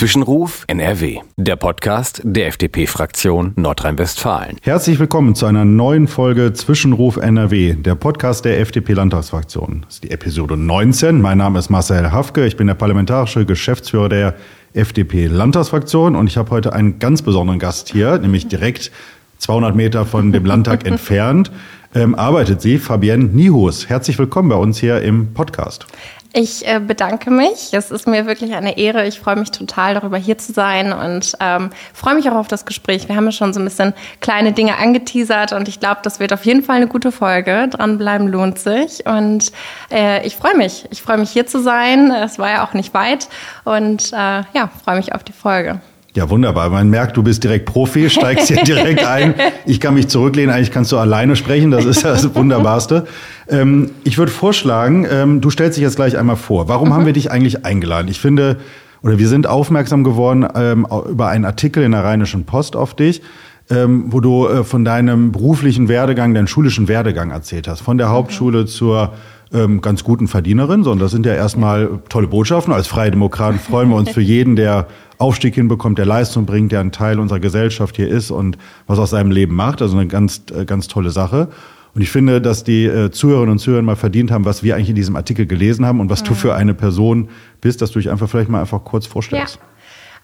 Zwischenruf NRW, der Podcast der FDP-Fraktion Nordrhein-Westfalen. Herzlich willkommen zu einer neuen Folge Zwischenruf NRW, der Podcast der FDP-Landtagsfraktion. Das ist die Episode 19. Mein Name ist Marcel Hafke, ich bin der parlamentarische Geschäftsführer der FDP-Landtagsfraktion und ich habe heute einen ganz besonderen Gast hier, nämlich direkt 200 Meter von dem Landtag entfernt. Ähm, arbeitet sie, Fabienne Nihus. Herzlich willkommen bei uns hier im Podcast. Ich äh, bedanke mich. Es ist mir wirklich eine Ehre. Ich freue mich total darüber, hier zu sein und ähm, freue mich auch auf das Gespräch. Wir haben ja schon so ein bisschen kleine Dinge angeteasert und ich glaube, das wird auf jeden Fall eine gute Folge. Dranbleiben lohnt sich und äh, ich freue mich. Ich freue mich hier zu sein. Es war ja auch nicht weit und äh, ja, freue mich auf die Folge. Ja, wunderbar. Man merkt, du bist direkt Profi, steigst hier direkt ein. Ich kann mich zurücklehnen, eigentlich kannst du alleine sprechen, das ist das Wunderbarste. Ähm, ich würde vorschlagen, ähm, du stellst dich jetzt gleich einmal vor. Warum mhm. haben wir dich eigentlich eingeladen? Ich finde, oder wir sind aufmerksam geworden ähm, über einen Artikel in der Rheinischen Post auf dich, ähm, wo du äh, von deinem beruflichen Werdegang, deinen schulischen Werdegang erzählt hast. Von der Hauptschule zur ähm, ganz guten Verdienerin, sondern das sind ja erstmal tolle Botschaften. Als Freie Demokraten freuen wir uns für jeden, der Aufstieg hinbekommt, der Leistung bringt, der ein Teil unserer Gesellschaft hier ist und was aus seinem Leben macht. Also eine ganz, äh, ganz tolle Sache. Und ich finde, dass die äh, Zuhörerinnen und Zuhörer mal verdient haben, was wir eigentlich in diesem Artikel gelesen haben und was mhm. du für eine Person bist, dass du dich einfach vielleicht mal einfach kurz vorstellst. Ja.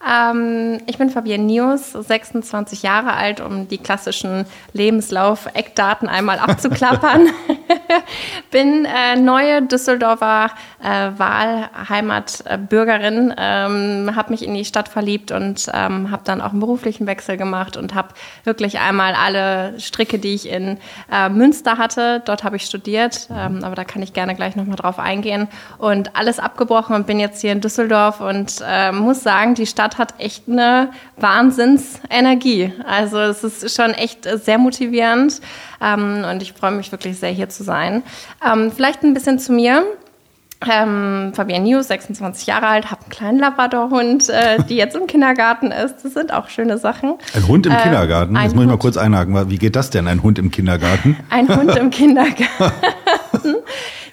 Ähm, ich bin Fabienne Nius, 26 Jahre alt, um die klassischen Lebenslauf-Eckdaten einmal abzuklappern. bin äh, neue Düsseldorfer äh, Wahlheimatbürgerin, ähm, habe mich in die Stadt verliebt und ähm, habe dann auch einen beruflichen Wechsel gemacht und habe wirklich einmal alle Stricke, die ich in äh, Münster hatte, dort habe ich studiert, ähm, aber da kann ich gerne gleich nochmal drauf eingehen und alles abgebrochen und bin jetzt hier in Düsseldorf und äh, muss sagen, die Stadt hat echt eine Wahnsinnsenergie. Also es ist schon echt sehr motivierend ähm, und ich freue mich wirklich sehr, hier zu sein. Ähm, vielleicht ein bisschen zu mir. Ähm, Fabian News, 26 Jahre alt, habe einen kleinen Labradorhund, äh, die jetzt im Kindergarten ist. Das sind auch schöne Sachen. Ein Hund im äh, Kindergarten? Jetzt muss ich mal kurz einhaken. Wie geht das denn, ein Hund im Kindergarten? Ein Hund im Kindergarten.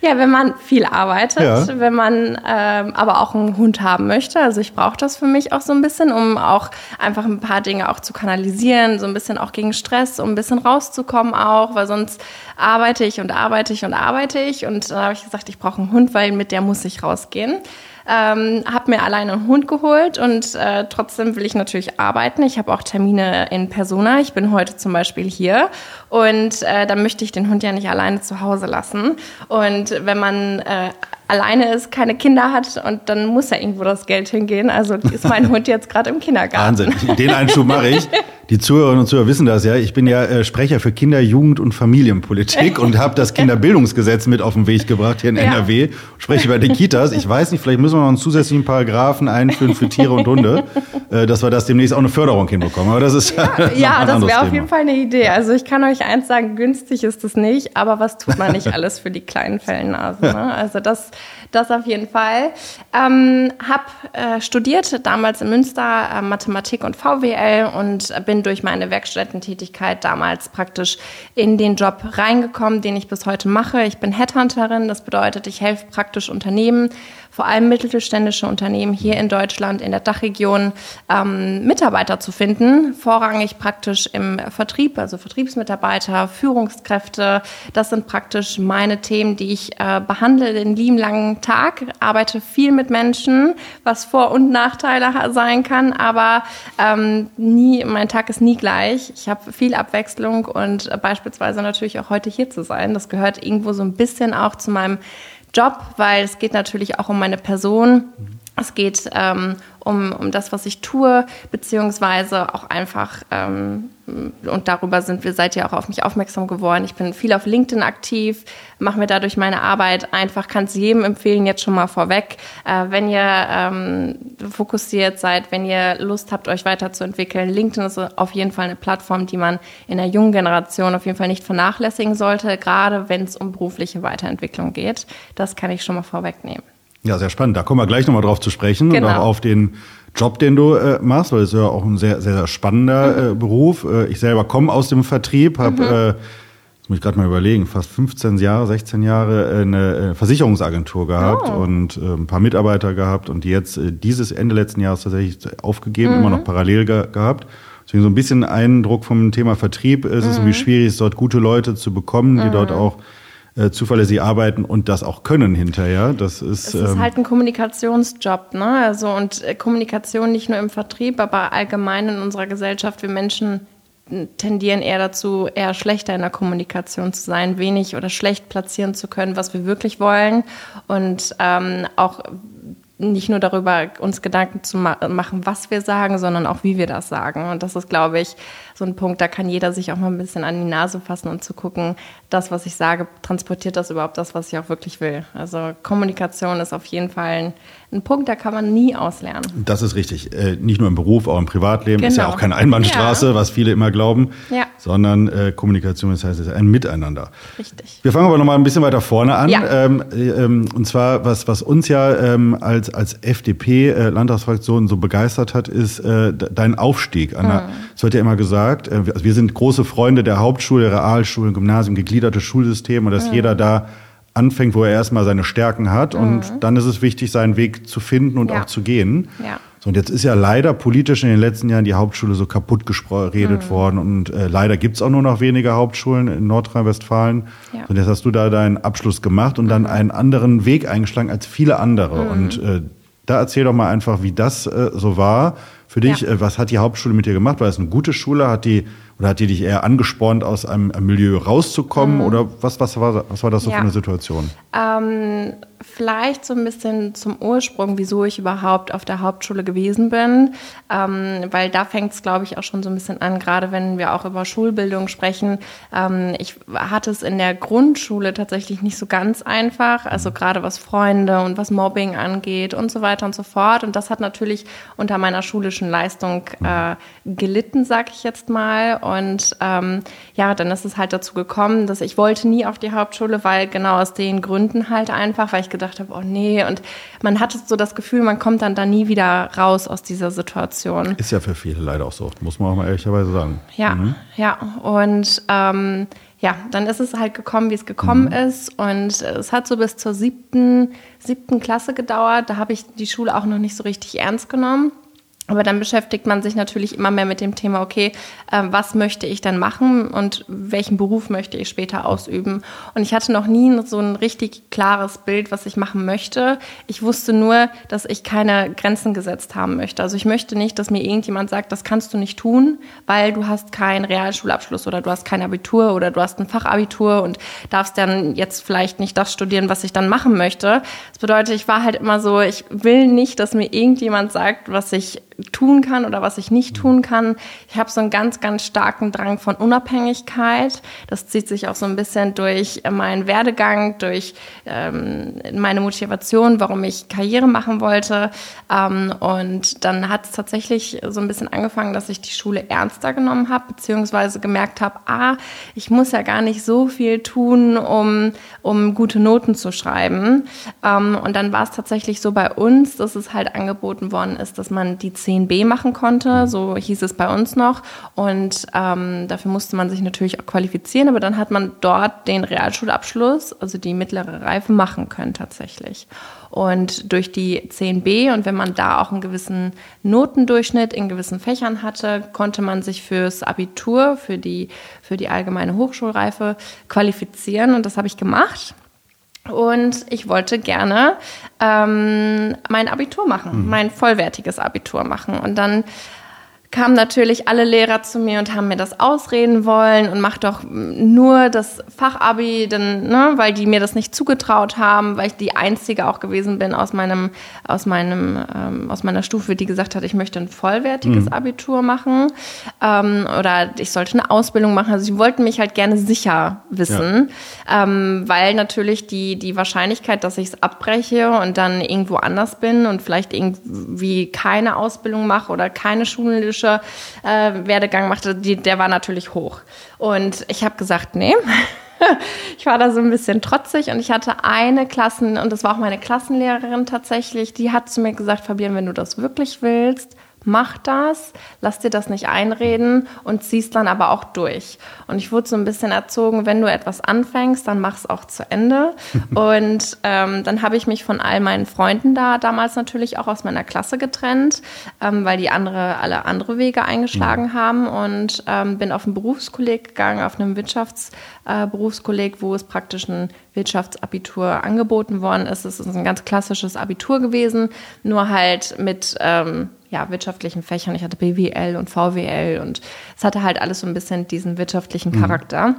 Ja, wenn man viel arbeitet, ja. wenn man ähm, aber auch einen Hund haben möchte. Also ich brauche das für mich auch so ein bisschen, um auch einfach ein paar Dinge auch zu kanalisieren, so ein bisschen auch gegen Stress, um ein bisschen rauszukommen auch, weil sonst arbeite ich und arbeite ich und arbeite ich. Und dann habe ich gesagt, ich brauche einen Hund, weil mit der muss ich rausgehen. Ähm, habe mir alleine einen Hund geholt und äh, trotzdem will ich natürlich arbeiten. Ich habe auch Termine in Persona. Ich bin heute zum Beispiel hier und äh, dann möchte ich den Hund ja nicht alleine zu Hause lassen. Und wenn man äh, alleine ist, keine Kinder hat und dann muss ja irgendwo das Geld hingehen. Also ist mein Hund jetzt gerade im Kindergarten. Wahnsinn. Den Einschub mache ich. Die Zuhörerinnen und Zuhörer wissen das ja. Ich bin ja äh, Sprecher für Kinder-, Jugend- und Familienpolitik und habe das Kinderbildungsgesetz mit auf den Weg gebracht hier in ja. NRW. Spreche über die Kitas. Ich weiß nicht, vielleicht müssen wir noch einen zusätzlichen Paragraphen einführen für Tiere und Hunde, äh, dass wir das demnächst auch eine Förderung hinbekommen. Aber das ist ja, ja das wäre auf jeden Fall eine Idee. Also ich kann euch eins sagen, günstig ist es nicht, aber was tut man nicht alles für die kleinen Fellnasen? Ne? Also das das auf jeden Fall. Ähm, hab äh, studiert damals in Münster äh, Mathematik und VWL und bin durch meine Werkstättentätigkeit damals praktisch in den Job reingekommen, den ich bis heute mache. Ich bin Headhunterin, das bedeutet, ich helfe praktisch Unternehmen vor allem mittelständische Unternehmen hier in Deutschland, in der Dachregion, ähm, Mitarbeiter zu finden. Vorrangig praktisch im Vertrieb, also Vertriebsmitarbeiter, Führungskräfte. Das sind praktisch meine Themen, die ich äh, behandle den lieben langen Tag. Arbeite viel mit Menschen, was Vor- und Nachteile sein kann, aber ähm, nie, mein Tag ist nie gleich. Ich habe viel Abwechslung und äh, beispielsweise natürlich auch heute hier zu sein. Das gehört irgendwo so ein bisschen auch zu meinem Job, weil es geht natürlich auch um meine Person. Es geht ähm, um, um das, was ich tue, beziehungsweise auch einfach, ähm, und darüber sind wir, seid ihr auch auf mich aufmerksam geworden. Ich bin viel auf LinkedIn aktiv, mache mir dadurch meine Arbeit einfach, kann es jedem empfehlen, jetzt schon mal vorweg. Äh, wenn ihr ähm, fokussiert seid, wenn ihr Lust habt, euch weiterzuentwickeln, LinkedIn ist auf jeden Fall eine Plattform, die man in der jungen Generation auf jeden Fall nicht vernachlässigen sollte, gerade wenn es um berufliche Weiterentwicklung geht. Das kann ich schon mal vorwegnehmen. Ja, sehr spannend. Da kommen wir gleich nochmal drauf zu sprechen genau. und auch auf den Job, den du äh, machst, weil es ist ja auch ein sehr, sehr, sehr spannender mhm. äh, Beruf. Äh, ich selber komme aus dem Vertrieb, habe mhm. äh, das muss ich gerade mal überlegen, fast 15 Jahre, 16 Jahre eine äh, Versicherungsagentur gehabt oh. und äh, ein paar Mitarbeiter gehabt und die jetzt äh, dieses Ende letzten Jahres tatsächlich aufgegeben, mhm. immer noch parallel ge gehabt. Deswegen so ein bisschen Eindruck vom Thema Vertrieb ist es mhm. und wie schwierig es ist, dort gute Leute zu bekommen, die mhm. dort auch äh, zuverlässig arbeiten und das auch können hinterher. Das ist, es ist ähm, halt ein Kommunikationsjob, ne? Also und äh, Kommunikation nicht nur im Vertrieb, aber allgemein in unserer Gesellschaft. Wir Menschen tendieren eher dazu, eher schlechter in der Kommunikation zu sein, wenig oder schlecht platzieren zu können, was wir wirklich wollen und ähm, auch nicht nur darüber uns Gedanken zu ma machen, was wir sagen, sondern auch wie wir das sagen. Und das ist, glaube ich, so ein Punkt, da kann jeder sich auch mal ein bisschen an die Nase fassen und zu gucken, das, was ich sage, transportiert das überhaupt das, was ich auch wirklich will. Also Kommunikation ist auf jeden Fall ein, ein Punkt, da kann man nie auslernen. Das ist richtig. Äh, nicht nur im Beruf, auch im Privatleben. Genau. Ist ja genau. auch keine Einbahnstraße, ja. was viele immer glauben, ja. sondern äh, Kommunikation das heißt, es ist ein Miteinander. Richtig. Wir fangen aber noch mal ein bisschen weiter vorne an. Ja. Ähm, ähm, und zwar, was, was uns ja ähm, als, als FDP-Landtagsfraktion äh, so begeistert hat, ist äh, dein Aufstieg. Anna, mhm. Es wird ja immer gesagt, äh, also wir sind große Freunde der Hauptschule, Realschule, Gymnasium, gegliederte Schulsysteme und dass mhm. jeder da anfängt, wo er erstmal seine Stärken hat. Mhm. Und dann ist es wichtig, seinen Weg zu finden und ja. auch zu gehen. Ja. So, und jetzt ist ja leider politisch in den letzten Jahren die Hauptschule so kaputt geredet mhm. worden. Und äh, leider gibt's auch nur noch wenige Hauptschulen in Nordrhein-Westfalen. Ja. Und jetzt hast du da deinen Abschluss gemacht und dann mhm. einen anderen Weg eingeschlagen als viele andere. Mhm. Und äh, da erzähl doch mal einfach, wie das äh, so war für dich. Ja. Äh, was hat die Hauptschule mit dir gemacht? War es eine gute Schule? Hat die oder hat die dich eher angespornt, aus einem Milieu rauszukommen? Mhm. Oder was, was, war, was war das so ja. für eine Situation? Ähm, vielleicht so ein bisschen zum Ursprung, wieso ich überhaupt auf der Hauptschule gewesen bin. Ähm, weil da fängt es, glaube ich, auch schon so ein bisschen an, gerade wenn wir auch über Schulbildung sprechen. Ähm, ich hatte es in der Grundschule tatsächlich nicht so ganz einfach. Also gerade was Freunde und was Mobbing angeht und so weiter und so fort. Und das hat natürlich unter meiner schulischen Leistung äh, gelitten, sag ich jetzt mal. Und ähm, ja, dann ist es halt dazu gekommen, dass ich wollte nie auf die Hauptschule, weil genau aus den Gründen halt einfach, weil ich gedacht habe, oh nee. Und man hatte so das Gefühl, man kommt dann da nie wieder raus aus dieser Situation. Ist ja für viele leider auch so, muss man auch mal ehrlicherweise sagen. Ja, mhm. ja. Und ähm, ja, dann ist es halt gekommen, wie es gekommen mhm. ist. Und es hat so bis zur siebten, siebten Klasse gedauert. Da habe ich die Schule auch noch nicht so richtig ernst genommen. Aber dann beschäftigt man sich natürlich immer mehr mit dem Thema, okay, äh, was möchte ich dann machen und welchen Beruf möchte ich später ausüben? Und ich hatte noch nie so ein richtig klares Bild, was ich machen möchte. Ich wusste nur, dass ich keine Grenzen gesetzt haben möchte. Also ich möchte nicht, dass mir irgendjemand sagt, das kannst du nicht tun, weil du hast keinen Realschulabschluss oder du hast kein Abitur oder du hast ein Fachabitur und darfst dann jetzt vielleicht nicht das studieren, was ich dann machen möchte. Das bedeutet, ich war halt immer so, ich will nicht, dass mir irgendjemand sagt, was ich tun kann oder was ich nicht tun kann. Ich habe so einen ganz, ganz starken Drang von Unabhängigkeit. Das zieht sich auch so ein bisschen durch meinen Werdegang, durch ähm, meine Motivation, warum ich Karriere machen wollte. Ähm, und dann hat es tatsächlich so ein bisschen angefangen, dass ich die Schule ernster genommen habe, beziehungsweise gemerkt habe, ah, ich muss ja gar nicht so viel tun, um, um gute Noten zu schreiben. Ähm, und dann war es tatsächlich so bei uns, dass es halt angeboten worden ist, dass man die 10b machen konnte, so hieß es bei uns noch. Und ähm, dafür musste man sich natürlich auch qualifizieren, aber dann hat man dort den Realschulabschluss, also die mittlere Reife, machen können tatsächlich. Und durch die 10b und wenn man da auch einen gewissen Notendurchschnitt in gewissen Fächern hatte, konnte man sich fürs Abitur, für die, für die allgemeine Hochschulreife qualifizieren. Und das habe ich gemacht. Und ich wollte gerne ähm, mein Abitur machen, mhm. mein vollwertiges Abitur machen. Und dann kamen natürlich alle Lehrer zu mir und haben mir das ausreden wollen und mach doch nur das Fachabi, denn, ne, weil die mir das nicht zugetraut haben, weil ich die einzige auch gewesen bin aus meinem, aus meinem, ähm, aus meiner Stufe, die gesagt hat, ich möchte ein vollwertiges mhm. Abitur machen ähm, oder ich sollte eine Ausbildung machen. Also sie wollten mich halt gerne sicher wissen, ja. ähm, weil natürlich die die Wahrscheinlichkeit, dass ich es abbreche und dann irgendwo anders bin und vielleicht irgendwie keine Ausbildung mache oder keine schulische politische äh, Werdegang machte, die, der war natürlich hoch. Und ich habe gesagt, nee. ich war da so ein bisschen trotzig und ich hatte eine Klassen, und das war auch meine Klassenlehrerin tatsächlich, die hat zu mir gesagt, Fabian, wenn du das wirklich willst, mach das, lass dir das nicht einreden und ziehst dann aber auch durch. Und ich wurde so ein bisschen erzogen, wenn du etwas anfängst, dann mach es auch zu Ende. und ähm, dann habe ich mich von all meinen Freunden da damals natürlich auch aus meiner Klasse getrennt, ähm, weil die andere alle andere Wege eingeschlagen mhm. haben und ähm, bin auf ein Berufskolleg gegangen, auf einem Wirtschaftsberufskolleg, äh, wo es praktisch ein Wirtschaftsabitur angeboten worden ist. Es ist ein ganz klassisches Abitur gewesen, nur halt mit ähm, ja, wirtschaftlichen Fächern. Ich hatte BWL und VWL und es hatte halt alles so ein bisschen diesen wirtschaftlichen mhm. Charakter. Mhm.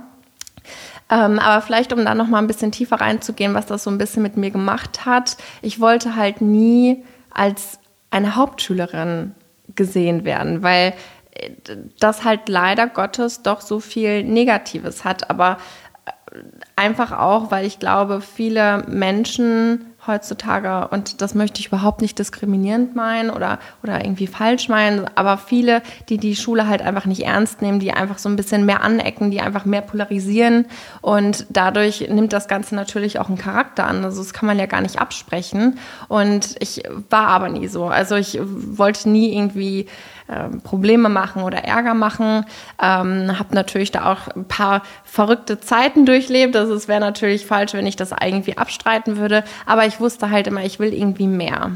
Ähm, aber vielleicht, um da noch mal ein bisschen tiefer reinzugehen, was das so ein bisschen mit mir gemacht hat. Ich wollte halt nie als eine Hauptschülerin gesehen werden, weil äh, das halt leider Gottes doch so viel Negatives hat. Aber äh, einfach auch, weil ich glaube, viele Menschen heutzutage, und das möchte ich überhaupt nicht diskriminierend meinen oder, oder irgendwie falsch meinen, aber viele, die die Schule halt einfach nicht ernst nehmen, die einfach so ein bisschen mehr anecken, die einfach mehr polarisieren und dadurch nimmt das Ganze natürlich auch einen Charakter an. Also das kann man ja gar nicht absprechen und ich war aber nie so. Also ich wollte nie irgendwie ähm, Probleme machen oder Ärger machen. Ähm, habe natürlich da auch ein paar verrückte Zeiten durchlebt. Also es wäre natürlich falsch, wenn ich das irgendwie abstreiten würde. Aber ich wusste halt immer, ich will irgendwie mehr.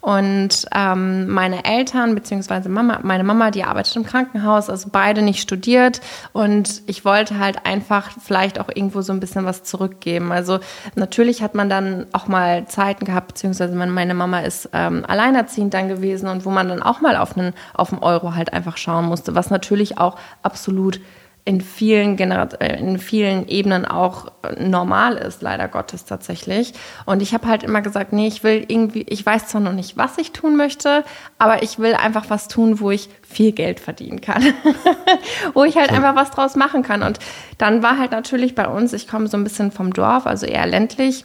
Und ähm, meine Eltern beziehungsweise Mama, meine Mama, die arbeitet im Krankenhaus, also beide nicht studiert. Und ich wollte halt einfach vielleicht auch irgendwo so ein bisschen was zurückgeben. Also natürlich hat man dann auch mal Zeiten gehabt, beziehungsweise meine Mama ist ähm, alleinerziehend dann gewesen und wo man dann auch mal auf einen auf dem Euro halt einfach schauen musste, was natürlich auch absolut in vielen, Gener äh, in vielen Ebenen auch normal ist, leider Gottes tatsächlich. Und ich habe halt immer gesagt, nee, ich will irgendwie, ich weiß zwar noch nicht, was ich tun möchte, aber ich will einfach was tun, wo ich viel Geld verdienen kann. wo ich halt ja. einfach was draus machen kann. Und dann war halt natürlich bei uns, ich komme so ein bisschen vom Dorf, also eher ländlich,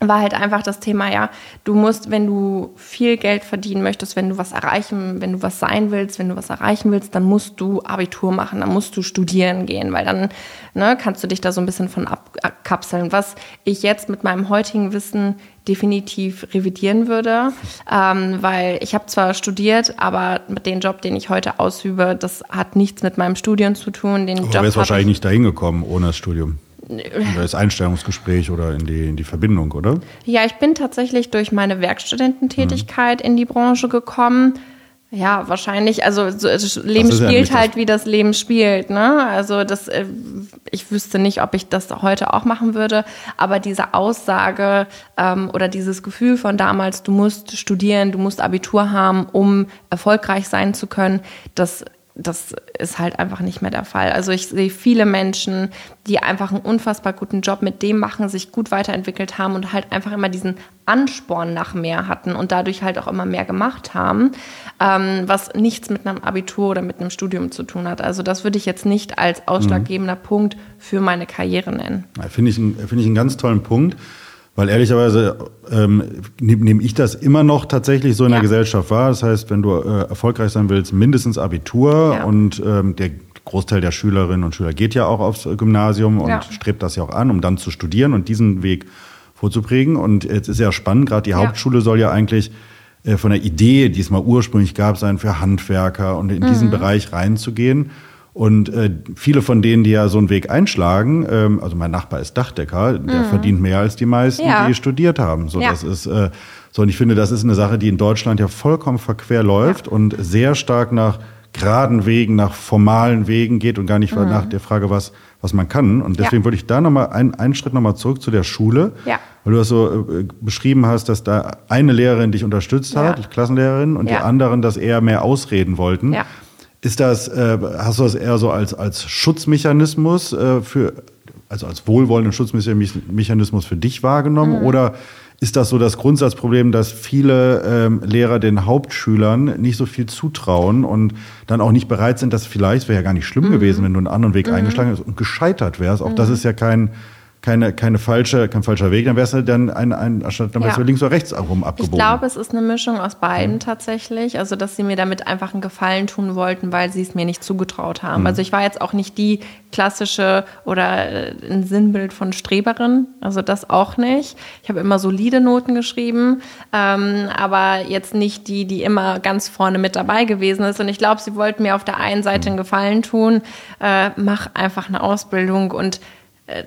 war halt einfach das Thema, ja, du musst, wenn du viel Geld verdienen möchtest, wenn du was erreichen, wenn du was sein willst, wenn du was erreichen willst, dann musst du Abitur machen, dann musst du studieren gehen, weil dann ne, kannst du dich da so ein bisschen von abkapseln, was ich jetzt mit meinem heutigen Wissen definitiv revidieren würde, ähm, weil ich habe zwar studiert, aber mit dem Job, den ich heute ausübe, das hat nichts mit meinem Studium zu tun. Den aber du wärst wahrscheinlich nicht dahin gekommen ohne das Studium. In das Einstellungsgespräch oder in die, in die Verbindung, oder? Ja, ich bin tatsächlich durch meine Werkstudententätigkeit mhm. in die Branche gekommen. Ja, wahrscheinlich, also so, das Leben das spielt ja halt, wie das Leben spielt. Ne? Also das, äh, ich wüsste nicht, ob ich das heute auch machen würde, aber diese Aussage ähm, oder dieses Gefühl von damals, du musst studieren, du musst Abitur haben, um erfolgreich sein zu können, das das ist halt einfach nicht mehr der Fall. Also ich sehe viele Menschen, die einfach einen unfassbar guten Job mit dem machen, sich gut weiterentwickelt haben und halt einfach immer diesen Ansporn nach mehr hatten und dadurch halt auch immer mehr gemacht haben, ähm, was nichts mit einem Abitur oder mit einem Studium zu tun hat. Also das würde ich jetzt nicht als ausschlaggebender mhm. Punkt für meine Karriere nennen. Finde ich, find ich einen ganz tollen Punkt. Weil ehrlicherweise ähm, nehme nehm ich das immer noch tatsächlich so in ja. der Gesellschaft wahr. Das heißt, wenn du äh, erfolgreich sein willst, mindestens Abitur ja. und ähm, der Großteil der Schülerinnen und Schüler geht ja auch aufs Gymnasium und ja. strebt das ja auch an, um dann zu studieren und diesen Weg vorzuprägen. Und jetzt ist ja spannend, gerade die Hauptschule soll ja eigentlich äh, von der Idee, die es mal ursprünglich gab, sein für Handwerker und in mhm. diesen Bereich reinzugehen. Und äh, viele von denen, die ja so einen Weg einschlagen, ähm, also mein Nachbar ist Dachdecker, der mhm. verdient mehr als die meisten, ja. die studiert haben. So, ja. das ist äh, so, und ich finde, das ist eine Sache, die in Deutschland ja vollkommen verquer läuft ja. und sehr stark nach geraden Wegen, nach formalen Wegen geht und gar nicht mhm. nach der Frage, was, was man kann. Und deswegen ja. würde ich da nochmal ein, einen Schritt nochmal zurück zu der Schule. Ja. Weil du das so äh, beschrieben hast, dass da eine Lehrerin dich unterstützt hat, ja. Klassenlehrerin, und die anderen das eher mehr ausreden wollten. Ist das, äh, hast du das eher so als, als Schutzmechanismus äh, für, also als wohlwollenden Schutzmechanismus für dich wahrgenommen? Mhm. Oder ist das so das Grundsatzproblem, dass viele ähm, Lehrer den Hauptschülern nicht so viel zutrauen und dann auch nicht bereit sind, dass vielleicht, wäre ja gar nicht schlimm mhm. gewesen, wenn du einen anderen Weg mhm. eingeschlagen hast und gescheitert wärst. Auch das mhm. ist ja kein, keine, keine falsche, kein falscher Weg, dann wärst du dann ein, ein, anstatt dann wärst ja. du links oder rechts rum abgebogen. Ich glaube, es ist eine Mischung aus beiden mhm. tatsächlich. Also, dass sie mir damit einfach einen Gefallen tun wollten, weil sie es mir nicht zugetraut haben. Mhm. Also, ich war jetzt auch nicht die klassische oder äh, ein Sinnbild von Streberin. Also, das auch nicht. Ich habe immer solide Noten geschrieben, ähm, aber jetzt nicht die, die immer ganz vorne mit dabei gewesen ist. Und ich glaube, sie wollten mir auf der einen Seite einen Gefallen tun, äh, mach einfach eine Ausbildung und äh,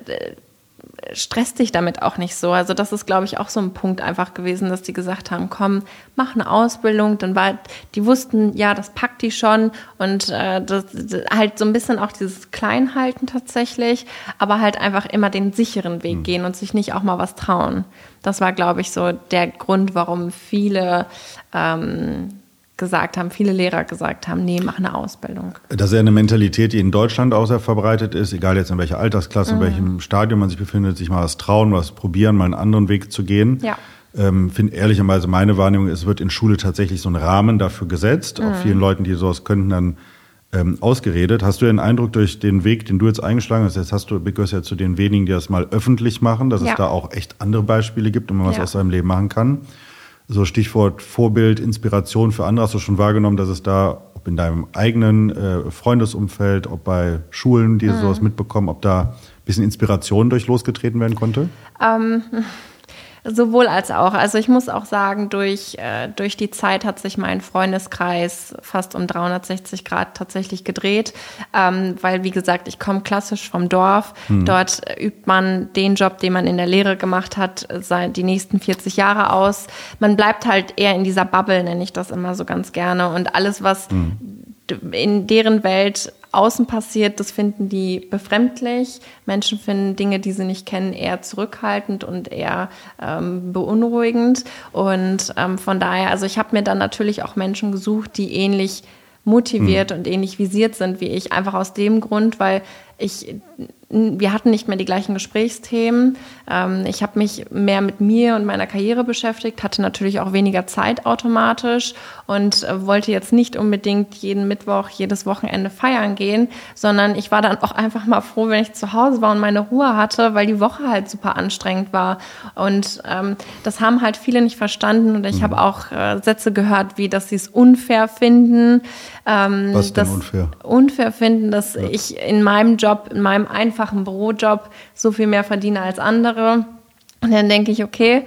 stress dich damit auch nicht so. Also das ist, glaube ich, auch so ein Punkt einfach gewesen, dass die gesagt haben, komm, mach eine Ausbildung. Dann war, die wussten, ja, das packt die schon und äh, das, halt so ein bisschen auch dieses Kleinhalten tatsächlich, aber halt einfach immer den sicheren Weg mhm. gehen und sich nicht auch mal was trauen. Das war, glaube ich, so der Grund, warum viele ähm, gesagt haben, viele Lehrer gesagt haben, nee, mach eine Ausbildung. Das ist ja eine Mentalität, die in Deutschland auch sehr verbreitet ist, egal jetzt in welcher Altersklasse, mhm. in welchem Stadium man sich befindet, sich mal was trauen, was probieren, mal einen anderen Weg zu gehen. Ja. Ähm, finde ehrlicherweise meine Wahrnehmung, es wird in Schule tatsächlich so ein Rahmen dafür gesetzt. Mhm. Auch vielen Leuten, die sowas könnten, dann ähm, ausgeredet. Hast du den Eindruck durch den Weg, den du jetzt eingeschlagen hast, jetzt hast du, gehörst ja zu den wenigen, die das mal öffentlich machen, dass ja. es da auch echt andere Beispiele gibt und man was ja. aus seinem Leben machen kann so Stichwort Vorbild, Inspiration für andere, hast du schon wahrgenommen, dass es da, ob in deinem eigenen äh, Freundesumfeld, ob bei Schulen, die mhm. sowas mitbekommen, ob da ein bisschen Inspiration durch losgetreten werden konnte? Ähm, Sowohl als auch. Also ich muss auch sagen, durch, äh, durch die Zeit hat sich mein Freundeskreis fast um 360 Grad tatsächlich gedreht, ähm, weil wie gesagt, ich komme klassisch vom Dorf. Hm. Dort übt man den Job, den man in der Lehre gemacht hat, seit die nächsten 40 Jahre aus. Man bleibt halt eher in dieser Bubble, nenne ich das immer so ganz gerne. Und alles, was hm. in deren Welt außen passiert, das finden die befremdlich. Menschen finden Dinge, die sie nicht kennen, eher zurückhaltend und eher ähm, beunruhigend. Und ähm, von daher, also ich habe mir dann natürlich auch Menschen gesucht, die ähnlich motiviert mhm. und ähnlich visiert sind wie ich, einfach aus dem Grund, weil ich wir hatten nicht mehr die gleichen Gesprächsthemen. Ähm, ich habe mich mehr mit mir und meiner Karriere beschäftigt, hatte natürlich auch weniger Zeit automatisch und äh, wollte jetzt nicht unbedingt jeden Mittwoch, jedes Wochenende feiern gehen, sondern ich war dann auch einfach mal froh, wenn ich zu Hause war und meine Ruhe hatte, weil die Woche halt super anstrengend war. Und ähm, das haben halt viele nicht verstanden und ich mhm. habe auch äh, Sätze gehört, wie dass sie es unfair finden. Ähm, Was denn unfair? Unfair finden, dass ja. ich in meinem Job, in meinem einfachen einfachen Bürojob so viel mehr verdiene als andere. Und dann denke ich, okay,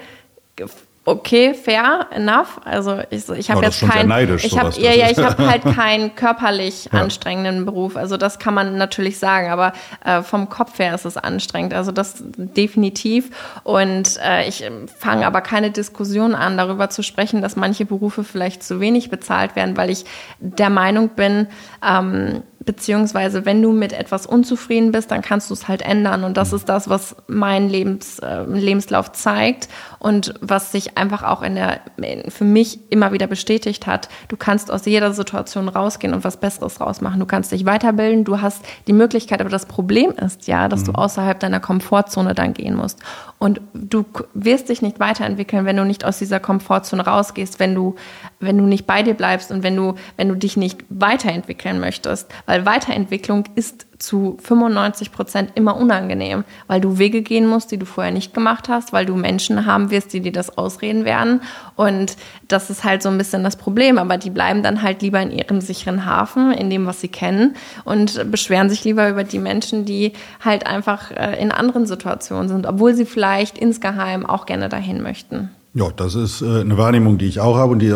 okay, fair, enough. Also ich, ich habe jetzt keinen, ich habe ja, ja, ich habe halt keinen körperlich ja. anstrengenden Beruf. Also das kann man natürlich sagen, aber äh, vom Kopf her ist es anstrengend. Also das definitiv. Und äh, ich fange aber keine Diskussion an, darüber zu sprechen, dass manche Berufe vielleicht zu wenig bezahlt werden, weil ich der Meinung bin, ähm, beziehungsweise wenn du mit etwas unzufrieden bist, dann kannst du es halt ändern. Und das ist das, was mein Lebens, äh, Lebenslauf zeigt und was sich einfach auch in der, für mich immer wieder bestätigt hat. Du kannst aus jeder Situation rausgehen und was Besseres rausmachen. Du kannst dich weiterbilden, du hast die Möglichkeit, aber das Problem ist ja, dass mhm. du außerhalb deiner Komfortzone dann gehen musst. Und du wirst dich nicht weiterentwickeln, wenn du nicht aus dieser Komfortzone rausgehst, wenn du, wenn du nicht bei dir bleibst und wenn du, wenn du dich nicht weiterentwickeln möchtest. Weil Weiterentwicklung ist zu 95 Prozent immer unangenehm, weil du Wege gehen musst, die du vorher nicht gemacht hast, weil du Menschen haben wirst, die dir das ausreden werden. Und das ist halt so ein bisschen das Problem. Aber die bleiben dann halt lieber in ihrem sicheren Hafen, in dem, was sie kennen und beschweren sich lieber über die Menschen, die halt einfach äh, in anderen Situationen sind, obwohl sie vielleicht insgeheim auch gerne dahin möchten. Ja, das ist äh, eine Wahrnehmung, die ich auch habe und die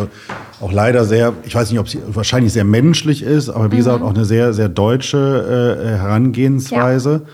auch leider sehr, ich weiß nicht, ob sie wahrscheinlich sehr menschlich ist, aber wie mhm. gesagt auch eine sehr, sehr deutsche äh, Herangehensweise. Ja.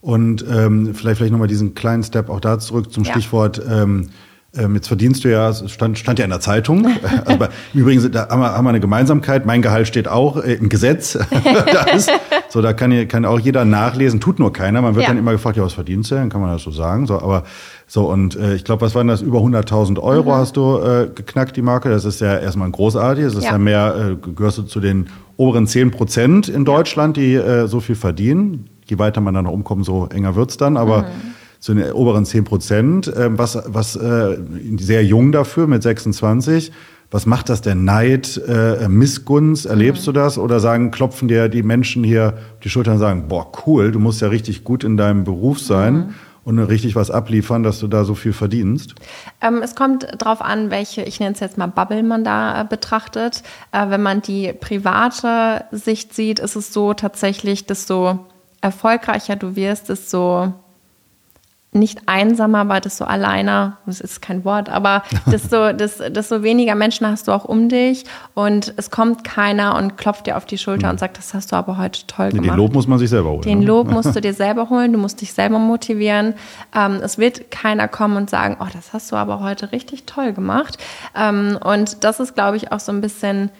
Und ähm, vielleicht vielleicht nochmal diesen kleinen Step auch da zurück zum ja. Stichwort ähm, ähm, jetzt verdienst du ja, es stand, stand ja in der Zeitung. Aber übrigens, da haben wir, haben wir eine Gemeinsamkeit. Mein Gehalt steht auch äh, im Gesetz. da ist, so, da kann, kann auch jeder nachlesen, tut nur keiner. Man wird ja. dann immer gefragt, ja, was verdienst du? Dann kann man das so sagen. So, aber so, und äh, ich glaube, was waren das? Über 100.000 Euro mhm. hast du äh, geknackt, die Marke. Das ist ja erstmal großartig. Das ist ja, ja mehr, äh, gehörst du zu den oberen 10 Prozent in Deutschland, die äh, so viel verdienen. Je weiter man dann noch umkommt, so enger wird's dann. Aber mhm zu den oberen 10 Prozent, ähm, was, was äh, sehr jung dafür mit 26. Was macht das denn? Neid, äh, Missgunst? Erlebst mhm. du das? Oder sagen, klopfen dir die Menschen hier auf die Schultern und sagen, boah, cool, du musst ja richtig gut in deinem Beruf sein. Mhm. und richtig was abliefern, dass du da so viel verdienst? Ähm, es kommt darauf an, welche, ich nenne es jetzt mal Bubble, man da äh, betrachtet. Äh, wenn man die private Sicht sieht, ist es so tatsächlich, desto erfolgreicher du wirst, desto nicht einsamer, weil desto alleiner, das ist kein Wort, aber desto, desto weniger Menschen hast du auch um dich und es kommt keiner und klopft dir auf die Schulter mhm. und sagt, das hast du aber heute toll gemacht. Den Lob muss man sich selber holen. Den ne? Lob musst du dir selber holen, du musst dich selber motivieren. Ähm, es wird keiner kommen und sagen, oh, das hast du aber heute richtig toll gemacht. Ähm, und das ist, glaube ich, auch so ein bisschen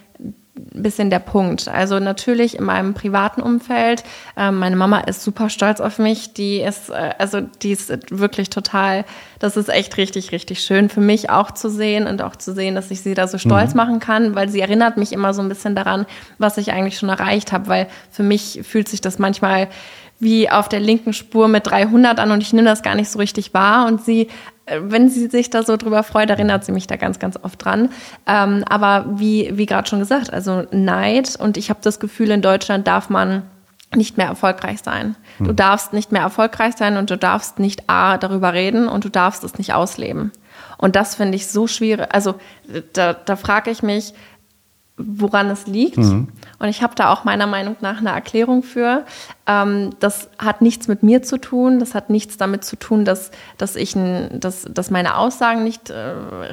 bisschen der Punkt. Also natürlich in meinem privaten Umfeld. Äh, meine Mama ist super stolz auf mich. Die ist, äh, also die ist wirklich total, das ist echt richtig, richtig schön für mich auch zu sehen und auch zu sehen, dass ich sie da so stolz mhm. machen kann, weil sie erinnert mich immer so ein bisschen daran, was ich eigentlich schon erreicht habe, weil für mich fühlt sich das manchmal wie auf der linken Spur mit 300 an und ich nehme das gar nicht so richtig wahr und sie wenn sie sich da so drüber freut, erinnert sie mich da ganz, ganz oft dran. Ähm, aber wie, wie gerade schon gesagt, also Neid und ich habe das Gefühl, in Deutschland darf man nicht mehr erfolgreich sein. Du hm. darfst nicht mehr erfolgreich sein und du darfst nicht A darüber reden und du darfst es nicht ausleben. Und das finde ich so schwierig. Also da, da frage ich mich, woran es liegt. Mhm. Und ich habe da auch meiner Meinung nach eine Erklärung für. Ähm, das hat nichts mit mir zu tun. Das hat nichts damit zu tun, dass, dass, ich ein, dass, dass meine Aussagen nicht äh,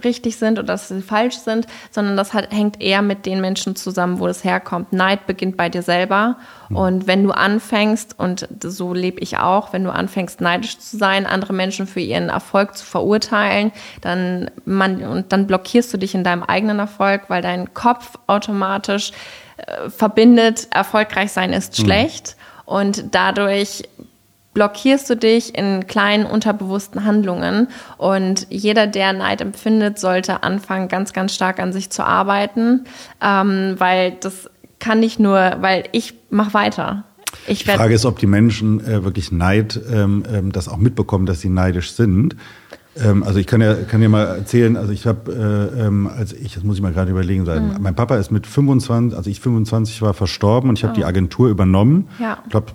richtig sind oder dass sie falsch sind, sondern das hat, hängt eher mit den Menschen zusammen, wo das herkommt. Neid beginnt bei dir selber. Mhm. Und wenn du anfängst, und so lebe ich auch, wenn du anfängst, neidisch zu sein, andere Menschen für ihren Erfolg zu verurteilen, dann, man, und dann blockierst du dich in deinem eigenen Erfolg, weil dein Kopf automatisch äh, verbindet, erfolgreich sein ist mhm. schlecht. Und dadurch blockierst du dich in kleinen unterbewussten Handlungen. Und jeder, der Neid empfindet, sollte anfangen, ganz, ganz stark an sich zu arbeiten, ähm, weil das kann nicht nur, weil ich mache weiter. Ich die Frage ist, ob die Menschen äh, wirklich Neid, ähm, ähm, das auch mitbekommen, dass sie neidisch sind. Ähm, also ich kann ja, kann ja mal erzählen, also ich habe, äh, ähm, als ich, das muss ich mal gerade überlegen, sein. Mhm. mein Papa ist mit 25, also ich 25 war verstorben und ich habe oh. die Agentur übernommen. Ja. Ich glaube,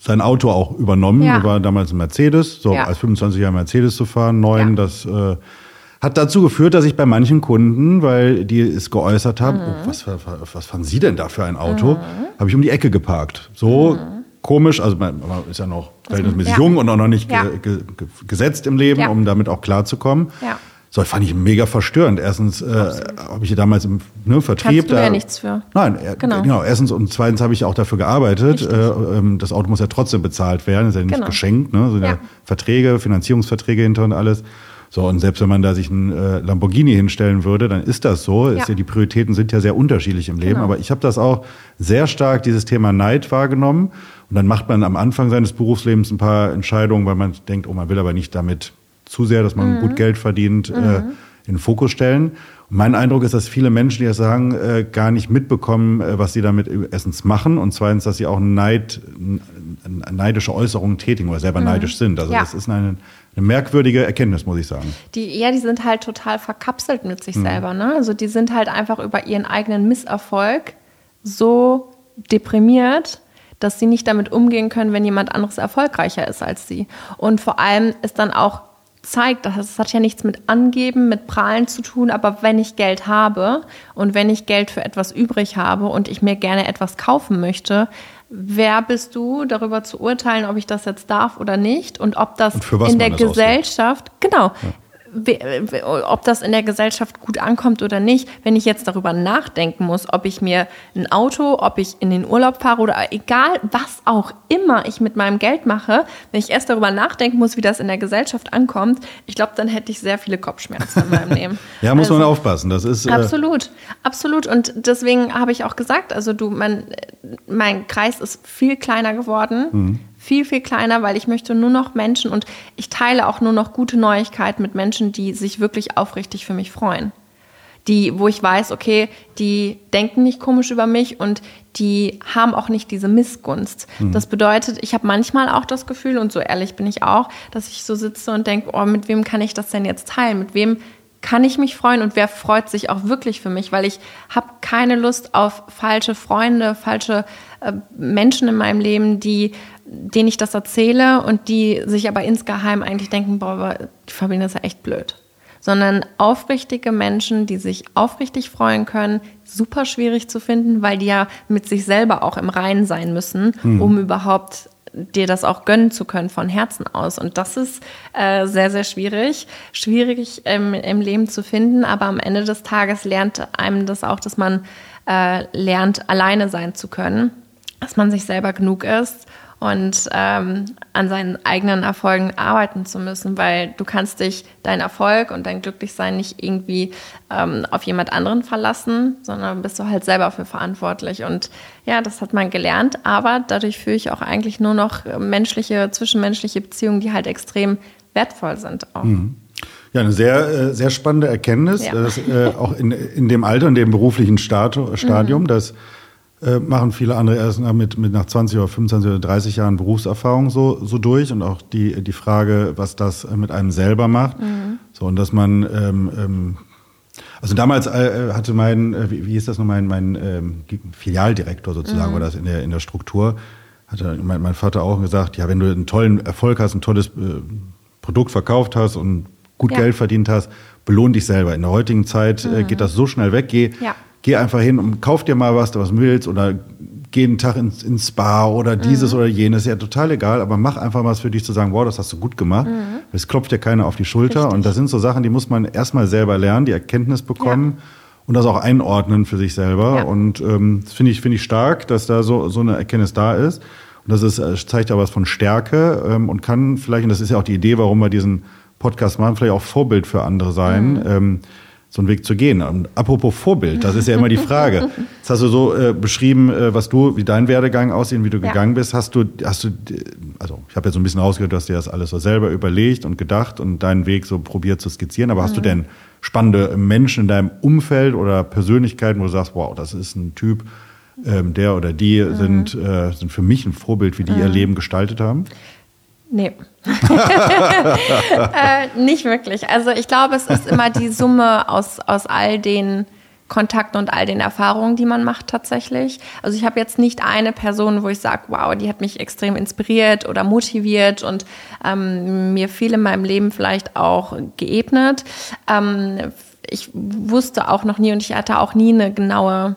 sein Auto auch übernommen. Ja. war damals ein Mercedes, so ja. als 25 Jahre Mercedes zu fahren, neun, ja. das äh, hat dazu geführt, dass ich bei manchen Kunden, weil die es geäußert haben, mhm. oh, was, was, was fanden Sie denn da für ein Auto, mhm. habe ich um die Ecke geparkt. So mhm komisch. Also man, ist ja noch verhältnismäßig ja. jung und auch noch nicht ja. ge, ge, gesetzt im Leben, ja. um damit auch klarzukommen. Ja. So fand ich mega verstörend. Erstens äh, habe ich ja damals im ne, Vertrieb Kannst du da ja nichts für. Nein, genau. genau. Erstens und zweitens habe ich auch dafür gearbeitet. Äh, ähm, das Auto muss ja trotzdem bezahlt werden, ist ja nicht genau. geschenkt. Ne? Sind ja. Verträge, Finanzierungsverträge hinter und alles. So, und selbst wenn man da sich einen äh, Lamborghini hinstellen würde, dann ist das so. Ja. Ist ja, die Prioritäten sind ja sehr unterschiedlich im Leben. Genau. Aber ich habe das auch sehr stark, dieses Thema Neid wahrgenommen. Und dann macht man am Anfang seines Berufslebens ein paar Entscheidungen, weil man denkt, oh, man will aber nicht damit zu sehr, dass man mhm. gut Geld verdient, äh, mhm. äh, in den Fokus stellen. Und mein Eindruck ist, dass viele Menschen, die das sagen, äh, gar nicht mitbekommen, äh, was sie damit erstens machen und zweitens, dass sie auch Neid, neidische Äußerungen tätigen oder selber mhm. neidisch sind. Also ja. das ist eine, eine merkwürdige Erkenntnis, muss ich sagen. Die, ja, die sind halt total verkapselt mit sich mhm. selber. Ne? Also die sind halt einfach über ihren eigenen Misserfolg so deprimiert, dass sie nicht damit umgehen können, wenn jemand anderes erfolgreicher ist als sie. Und vor allem ist dann auch zeigt, das hat ja nichts mit Angeben, mit Prahlen zu tun, aber wenn ich Geld habe und wenn ich Geld für etwas übrig habe und ich mir gerne etwas kaufen möchte, wer bist du, darüber zu urteilen, ob ich das jetzt darf oder nicht und ob das und in der Gesellschaft, ausgeht. genau, ja ob das in der Gesellschaft gut ankommt oder nicht, wenn ich jetzt darüber nachdenken muss, ob ich mir ein Auto, ob ich in den Urlaub fahre oder egal was auch immer ich mit meinem Geld mache, wenn ich erst darüber nachdenken muss, wie das in der Gesellschaft ankommt, ich glaube, dann hätte ich sehr viele Kopfschmerzen in meinem Leben. ja, muss also, man aufpassen. Das ist äh absolut, absolut. Und deswegen habe ich auch gesagt, also du, mein, mein Kreis ist viel kleiner geworden. Mhm viel, viel kleiner, weil ich möchte nur noch Menschen und ich teile auch nur noch gute Neuigkeiten mit Menschen, die sich wirklich aufrichtig für mich freuen. Die, wo ich weiß, okay, die denken nicht komisch über mich und die haben auch nicht diese Missgunst. Mhm. Das bedeutet, ich habe manchmal auch das Gefühl, und so ehrlich bin ich auch, dass ich so sitze und denke, oh, mit wem kann ich das denn jetzt teilen? Mit wem kann ich mich freuen und wer freut sich auch wirklich für mich, weil ich habe keine Lust auf falsche Freunde, falsche Menschen in meinem Leben, die denen ich das erzähle und die sich aber insgeheim eigentlich denken, boah, die Fabienne ist ja echt blöd. Sondern aufrichtige Menschen, die sich aufrichtig freuen können, super schwierig zu finden, weil die ja mit sich selber auch im Reinen sein müssen, mhm. um überhaupt dir das auch gönnen zu können von Herzen aus. Und das ist äh, sehr, sehr schwierig. Schwierig ähm, im Leben zu finden, aber am Ende des Tages lernt einem das auch, dass man äh, lernt, alleine sein zu können, dass man sich selber genug ist und ähm, an seinen eigenen Erfolgen arbeiten zu müssen, weil du kannst dich dein Erfolg und dein Glücklichsein nicht irgendwie ähm, auf jemand anderen verlassen, sondern bist du halt selber für verantwortlich. Und ja, das hat man gelernt, aber dadurch führe ich auch eigentlich nur noch menschliche, zwischenmenschliche Beziehungen, die halt extrem wertvoll sind. Auch. Mhm. Ja, eine sehr, äh, sehr spannende Erkenntnis, ja. dass, äh, auch in, in dem Alter, in dem beruflichen Stadium, mhm. dass äh, machen viele andere erst mit, mit nach 20 oder 25 oder 30 Jahren Berufserfahrung so, so durch und auch die, die Frage, was das mit einem selber macht. Mhm. So, und dass man, ähm, ähm, also damals äh, hatte mein, äh, wie, wie hieß das noch, mein, mein ähm, Filialdirektor sozusagen, mhm. war das in der, in der Struktur, hatte mein, mein Vater auch gesagt, ja, wenn du einen tollen Erfolg hast, ein tolles äh, Produkt verkauft hast und gut ja. Geld verdient hast, belohn dich selber. In der heutigen Zeit äh, mhm. geht das so schnell weg. Geh, ja geh einfach hin und kauf dir mal was, du was willst oder geh einen Tag ins, ins Spa oder dieses mhm. oder jenes, ja total egal, aber mach einfach was für dich zu sagen, wow, das hast du gut gemacht. Mhm. Es klopft dir keiner auf die Schulter Richtig. und das sind so Sachen, die muss man erstmal selber lernen, die Erkenntnis bekommen. Ja. Und das auch einordnen für sich selber. Ja. Und ähm, das finde ich, finde ich stark, dass da so, so eine Erkenntnis da ist. Und das ist, äh, zeigt ja was von Stärke ähm, und kann vielleicht, und das ist ja auch die Idee, warum wir diesen Podcast machen, vielleicht auch Vorbild für andere sein. Mhm. Ähm, so einen Weg zu gehen. Und apropos Vorbild, das ist ja immer die Frage. Jetzt hast du so äh, beschrieben, äh, was du, wie dein Werdegang aussieht, wie du ja. gegangen bist. Hast du, hast du, also ich habe jetzt so ein bisschen rausgehört, dass du das alles so selber überlegt und gedacht und deinen Weg so probiert zu skizzieren. Aber mhm. hast du mhm. denn spannende Menschen in deinem Umfeld oder Persönlichkeiten, wo du sagst, wow, das ist ein Typ, ähm, der oder die mhm. sind, äh, sind für mich ein Vorbild, wie die mhm. ihr Leben gestaltet haben? Nee. äh, nicht wirklich. Also ich glaube, es ist immer die Summe aus, aus all den Kontakten und all den Erfahrungen, die man macht tatsächlich. Also ich habe jetzt nicht eine Person, wo ich sage, wow, die hat mich extrem inspiriert oder motiviert und ähm, mir viel in meinem Leben vielleicht auch geebnet. Ähm, ich wusste auch noch nie und ich hatte auch nie eine genaue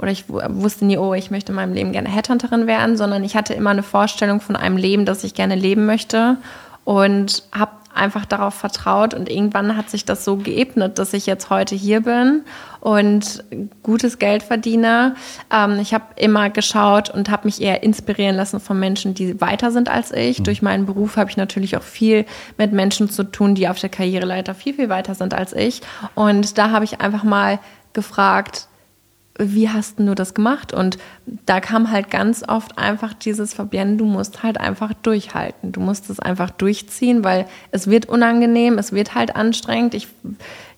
oder ich wusste nie, oh, ich möchte in meinem Leben gerne Headhunterin werden, sondern ich hatte immer eine Vorstellung von einem Leben, das ich gerne leben möchte und habe einfach darauf vertraut und irgendwann hat sich das so geebnet, dass ich jetzt heute hier bin und gutes Geld verdiene. Ähm, ich habe immer geschaut und habe mich eher inspirieren lassen von Menschen, die weiter sind als ich. Mhm. Durch meinen Beruf habe ich natürlich auch viel mit Menschen zu tun, die auf der Karriereleiter viel, viel weiter sind als ich. Und da habe ich einfach mal gefragt, wie hast du das gemacht? Und da kam halt ganz oft einfach dieses Fabienne, du musst halt einfach durchhalten. Du musst es einfach durchziehen, weil es wird unangenehm, es wird halt anstrengend. Ich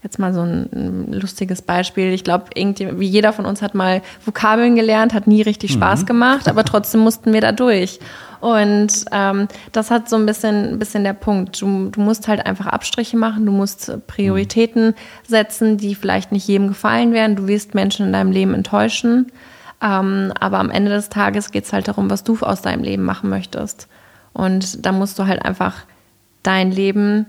jetzt mal so ein lustiges Beispiel. Ich glaube, wie jeder von uns hat mal Vokabeln gelernt, hat nie richtig Spaß mhm. gemacht, aber trotzdem mussten wir da durch. Und ähm, das hat so ein bisschen, bisschen der Punkt. Du, du musst halt einfach Abstriche machen, du musst Prioritäten setzen, die vielleicht nicht jedem gefallen werden. Du wirst Menschen in deinem Leben enttäuschen. Ähm, aber am Ende des Tages geht es halt darum, was du aus deinem Leben machen möchtest. Und da musst du halt einfach dein Leben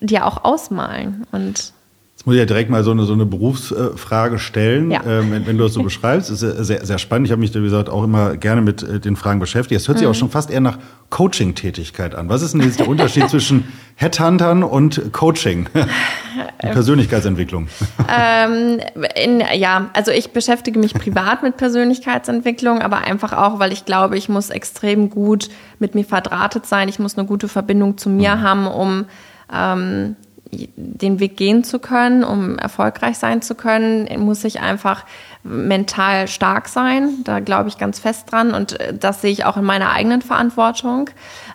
dir auch ausmalen. Und Jetzt muss ich ja direkt mal so eine, so eine Berufsfrage stellen, ja. ähm, wenn, wenn, du das so beschreibst. Das ist sehr, sehr spannend. Ich habe mich, wie gesagt, auch immer gerne mit äh, den Fragen beschäftigt. Es hört sich mhm. auch schon fast eher nach Coaching-Tätigkeit an. Was ist denn jetzt der Unterschied zwischen Headhuntern und Coaching? Persönlichkeitsentwicklung. Ähm, in, ja, also ich beschäftige mich privat mit Persönlichkeitsentwicklung, aber einfach auch, weil ich glaube, ich muss extrem gut mit mir verdrahtet sein. Ich muss eine gute Verbindung zu mir mhm. haben, um ähm, den Weg gehen zu können, um erfolgreich sein zu können, muss ich einfach mental stark sein. Da glaube ich ganz fest dran und äh, das sehe ich auch in meiner eigenen Verantwortung.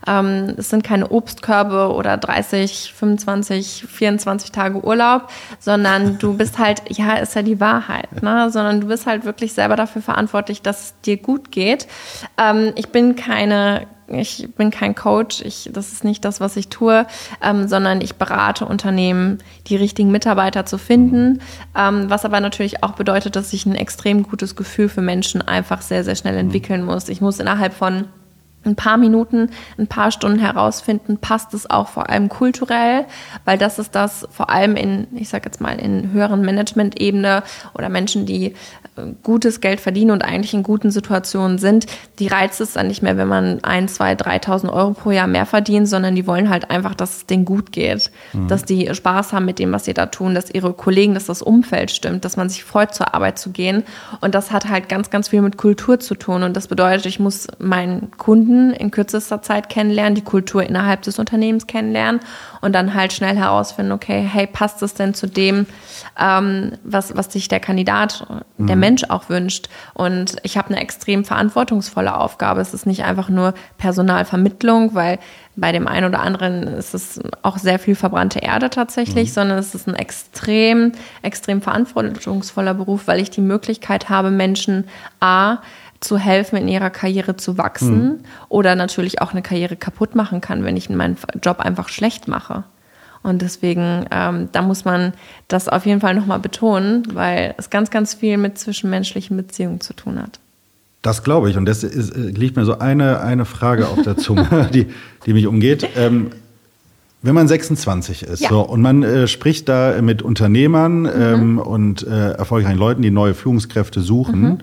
Ähm, es sind keine Obstkörbe oder 30, 25, 24 Tage Urlaub, sondern du bist halt, ja, ist ja die Wahrheit, ne? sondern du bist halt wirklich selber dafür verantwortlich, dass es dir gut geht. Ähm, ich bin keine ich bin kein Coach, ich, das ist nicht das, was ich tue, ähm, sondern ich berate Unternehmen, die richtigen Mitarbeiter zu finden, ähm, was aber natürlich auch bedeutet, dass ich ein extrem gutes Gefühl für Menschen einfach sehr, sehr schnell entwickeln muss. Ich muss innerhalb von ein paar Minuten, ein paar Stunden herausfinden, passt es auch vor allem kulturell, weil das ist das vor allem in, ich sage jetzt mal, in höheren Management-Ebene oder Menschen, die gutes Geld verdienen und eigentlich in guten Situationen sind, die reizt es dann nicht mehr, wenn man ein, zwei, 3.000 Euro pro Jahr mehr verdient, sondern die wollen halt einfach, dass es denen gut geht, mhm. dass die Spaß haben mit dem, was sie da tun, dass ihre Kollegen, dass das Umfeld stimmt, dass man sich freut, zur Arbeit zu gehen. Und das hat halt ganz, ganz viel mit Kultur zu tun. Und das bedeutet, ich muss meinen Kunden in kürzester Zeit kennenlernen, die Kultur innerhalb des Unternehmens kennenlernen und dann halt schnell herausfinden, okay, hey, passt es denn zu dem, ähm, was, was sich der Kandidat, der mhm. Mensch auch wünscht? Und ich habe eine extrem verantwortungsvolle Aufgabe. Es ist nicht einfach nur Personalvermittlung, weil bei dem einen oder anderen ist es auch sehr viel verbrannte Erde tatsächlich, mhm. sondern es ist ein extrem, extrem verantwortungsvoller Beruf, weil ich die Möglichkeit habe, Menschen A, zu helfen, in ihrer Karriere zu wachsen mhm. oder natürlich auch eine Karriere kaputt machen kann, wenn ich meinen Job einfach schlecht mache. Und deswegen, ähm, da muss man das auf jeden Fall nochmal betonen, weil es ganz, ganz viel mit zwischenmenschlichen Beziehungen zu tun hat. Das glaube ich. Und das ist, äh, liegt mir so eine, eine Frage auf der Zunge, die, die mich umgeht. Ähm, wenn man 26 ist ja. so, und man äh, spricht da mit Unternehmern mhm. ähm, und äh, erfolgreichen Leuten, die neue Führungskräfte suchen, mhm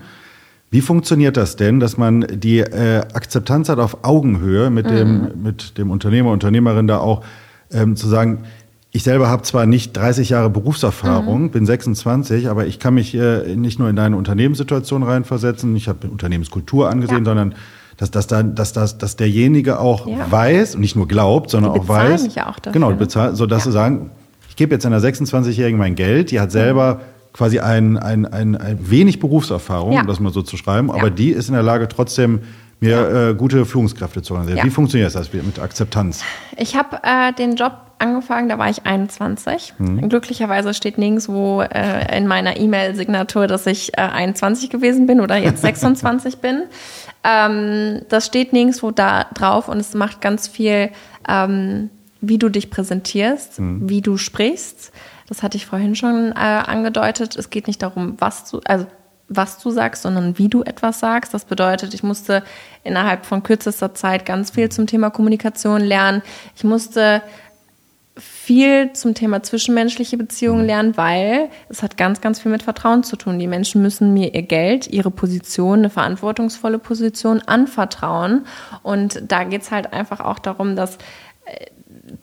wie funktioniert das denn, dass man die äh, Akzeptanz hat auf Augenhöhe mit, mhm. dem, mit dem Unternehmer, Unternehmerin da auch ähm, zu sagen, ich selber habe zwar nicht 30 Jahre Berufserfahrung, mhm. bin 26, aber ich kann mich äh, nicht nur in deine Unternehmenssituation reinversetzen, ich habe Unternehmenskultur angesehen, ja. sondern dass, dass, da, dass, dass, dass derjenige auch ja. weiß und nicht nur glaubt, sondern die auch weiß. Mich ja auch dafür. Genau, bezahlen, so dass ja. sie sagen, ich gebe jetzt einer 26-Jährigen mein Geld, die hat selber mhm quasi ein, ein, ein, ein wenig Berufserfahrung, ja. um das mal so zu schreiben, aber die ist in der Lage trotzdem mir ja. äh, gute Führungskräfte zu organisieren. Wie funktioniert das mit Akzeptanz? Ich habe äh, den Job angefangen, da war ich 21. Mhm. Glücklicherweise steht nirgendwo äh, in meiner E-Mail-Signatur, dass ich äh, 21 gewesen bin oder jetzt 26 bin. Ähm, das steht nirgendwo da drauf und es macht ganz viel, ähm, wie du dich präsentierst, mhm. wie du sprichst. Das hatte ich vorhin schon äh, angedeutet. Es geht nicht darum, was du, also was du sagst, sondern wie du etwas sagst. Das bedeutet, ich musste innerhalb von kürzester Zeit ganz viel zum Thema Kommunikation lernen. Ich musste viel zum Thema zwischenmenschliche Beziehungen lernen, weil es hat ganz, ganz viel mit Vertrauen zu tun. Die Menschen müssen mir ihr Geld, ihre Position, eine verantwortungsvolle Position anvertrauen. Und da geht es halt einfach auch darum, dass äh,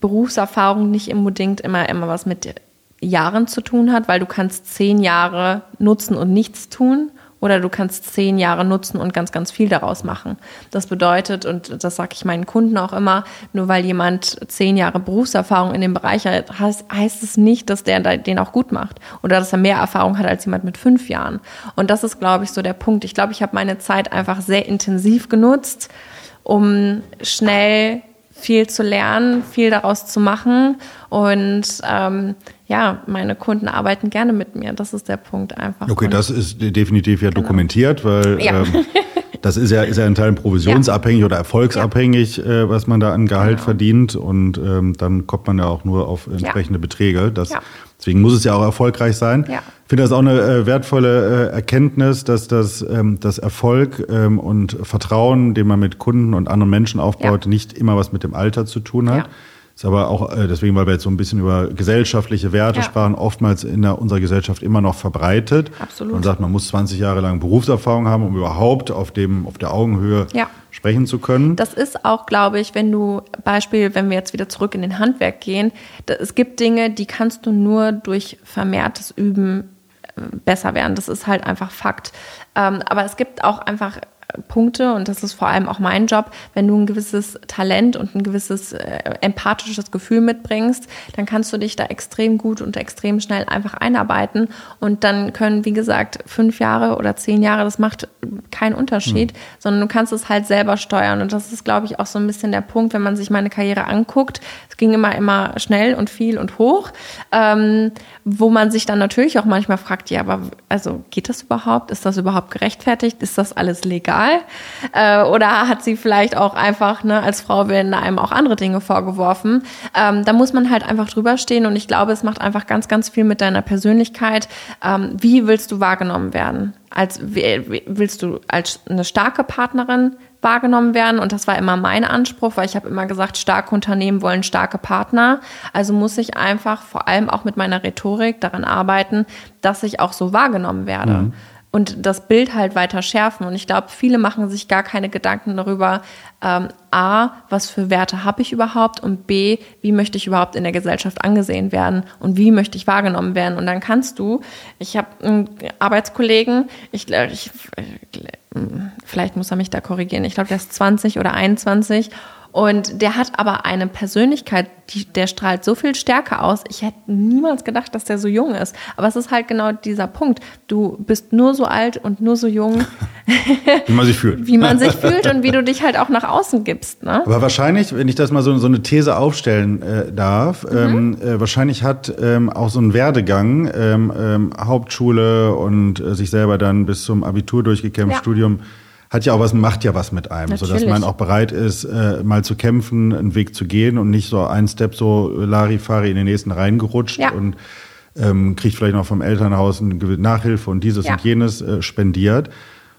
Berufserfahrung nicht unbedingt immer, immer was mit Jahren zu tun hat, weil du kannst zehn Jahre nutzen und nichts tun oder du kannst zehn Jahre nutzen und ganz, ganz viel daraus machen. Das bedeutet, und das sage ich meinen Kunden auch immer, nur weil jemand zehn Jahre Berufserfahrung in dem Bereich hat, heißt, heißt es nicht, dass der den auch gut macht oder dass er mehr Erfahrung hat als jemand mit fünf Jahren. Und das ist, glaube ich, so der Punkt. Ich glaube, ich habe meine Zeit einfach sehr intensiv genutzt, um schnell viel zu lernen, viel daraus zu machen. Und ähm, ja, meine Kunden arbeiten gerne mit mir. Das ist der Punkt einfach. Okay, das ist definitiv ja genau. dokumentiert, weil ja. Ähm, das ist ja, ist ja in Teilen provisionsabhängig ja. oder erfolgsabhängig, ja. äh, was man da an Gehalt genau. verdient. Und ähm, dann kommt man ja auch nur auf entsprechende Beträge. Das, Deswegen muss es ja auch erfolgreich sein. Ja. Ich finde das auch eine äh, wertvolle äh, Erkenntnis, dass das, ähm, das Erfolg ähm, und Vertrauen, den man mit Kunden und anderen Menschen aufbaut, nicht immer was mit dem Alter zu tun hat. Ist aber auch äh, deswegen, weil wir jetzt so ein bisschen über gesellschaftliche Werte ja. sprachen, oftmals in der, unserer Gesellschaft immer noch verbreitet. Absolut. Man sagt, man muss 20 Jahre lang Berufserfahrung haben, um überhaupt auf dem, auf der Augenhöhe ja. sprechen zu können. Das ist auch, glaube ich, wenn du, Beispiel, wenn wir jetzt wieder zurück in den Handwerk gehen, da, es gibt Dinge, die kannst du nur durch vermehrtes Üben äh, besser werden. Das ist halt einfach Fakt. Ähm, aber es gibt auch einfach Punkte und das ist vor allem auch mein Job, wenn du ein gewisses Talent und ein gewisses äh, empathisches Gefühl mitbringst, dann kannst du dich da extrem gut und extrem schnell einfach einarbeiten und dann können, wie gesagt, fünf Jahre oder zehn Jahre, das macht keinen Unterschied, mhm. sondern du kannst es halt selber steuern und das ist, glaube ich, auch so ein bisschen der Punkt, wenn man sich meine Karriere anguckt. Es ging immer, immer schnell und viel und hoch, ähm, wo man sich dann natürlich auch manchmal fragt, ja, aber also geht das überhaupt? Ist das überhaupt gerechtfertigt? Ist das alles legal? Äh, oder hat sie vielleicht auch einfach, ne, als Frau werden einem auch andere Dinge vorgeworfen? Ähm, da muss man halt einfach drüber stehen und ich glaube, es macht einfach ganz, ganz viel mit deiner Persönlichkeit. Ähm, wie willst du wahrgenommen werden? Als willst du als eine starke Partnerin wahrgenommen werden. Und das war immer mein Anspruch, weil ich habe immer gesagt, starke Unternehmen wollen starke Partner. Also muss ich einfach vor allem auch mit meiner Rhetorik daran arbeiten, dass ich auch so wahrgenommen werde. Mhm und das Bild halt weiter schärfen. Und ich glaube, viele machen sich gar keine Gedanken darüber, ähm, a, was für Werte habe ich überhaupt und b, wie möchte ich überhaupt in der Gesellschaft angesehen werden und wie möchte ich wahrgenommen werden. Und dann kannst du, ich habe einen Arbeitskollegen, ich, ich, vielleicht muss er mich da korrigieren, ich glaube, der ist 20 oder 21 und der hat aber eine Persönlichkeit, die, der strahlt so viel Stärke aus. Ich hätte niemals gedacht, dass der so jung ist. Aber es ist halt genau dieser Punkt. Du bist nur so alt und nur so jung. wie man sich fühlt. Wie man sich fühlt und wie du dich halt auch nach außen gibst. Ne? Aber wahrscheinlich, wenn ich das mal so, so eine These aufstellen äh, darf, mhm. ähm, äh, wahrscheinlich hat ähm, auch so ein Werdegang, ähm, ähm Hauptschule und äh, sich selber dann bis zum Abitur durchgekämpft, ja. Studium, hat ja auch was, macht ja was mit einem, Natürlich. so dass man auch bereit ist, äh, mal zu kämpfen, einen Weg zu gehen und nicht so ein Step so Larifari in den nächsten reingerutscht ja. und ähm, kriegt vielleicht noch vom Elternhaus eine Nachhilfe und dieses ja. und jenes äh, spendiert.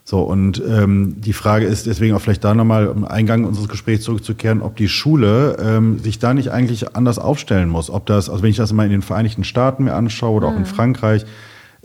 So, und ähm, die Frage ist deswegen auch vielleicht da nochmal im Eingang unseres Gesprächs zurückzukehren, ob die Schule ähm, sich da nicht eigentlich anders aufstellen muss. Ob das, also wenn ich das mal in den Vereinigten Staaten mir anschaue oder mhm. auch in mhm. Frankreich,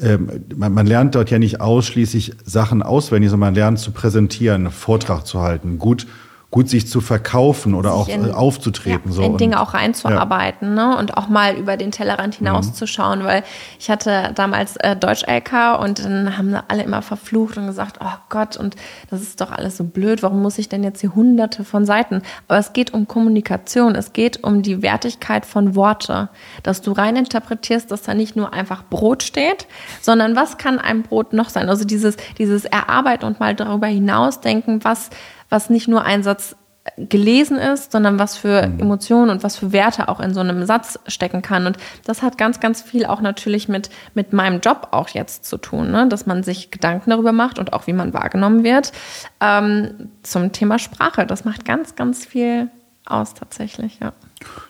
ähm, man, man, lernt dort ja nicht ausschließlich Sachen auswendig, sondern man lernt zu präsentieren, Vortrag zu halten, gut gut sich zu verkaufen oder auch in, aufzutreten. Ja, so. in Dinge auch reinzuarbeiten ja. ne? und auch mal über den Tellerrand hinauszuschauen, mhm. weil ich hatte damals äh, Deutsch-LK und dann haben alle immer verflucht und gesagt, oh Gott, und das ist doch alles so blöd, warum muss ich denn jetzt hier hunderte von Seiten? Aber es geht um Kommunikation, es geht um die Wertigkeit von Worte, dass du rein interpretierst, dass da nicht nur einfach Brot steht, sondern was kann ein Brot noch sein? Also dieses, dieses Erarbeiten und mal darüber hinausdenken, was was nicht nur ein Satz gelesen ist, sondern was für mhm. Emotionen und was für Werte auch in so einem Satz stecken kann. Und das hat ganz, ganz viel auch natürlich mit, mit meinem Job auch jetzt zu tun, ne? dass man sich Gedanken darüber macht und auch wie man wahrgenommen wird. Ähm, zum Thema Sprache, das macht ganz, ganz viel aus tatsächlich, ja.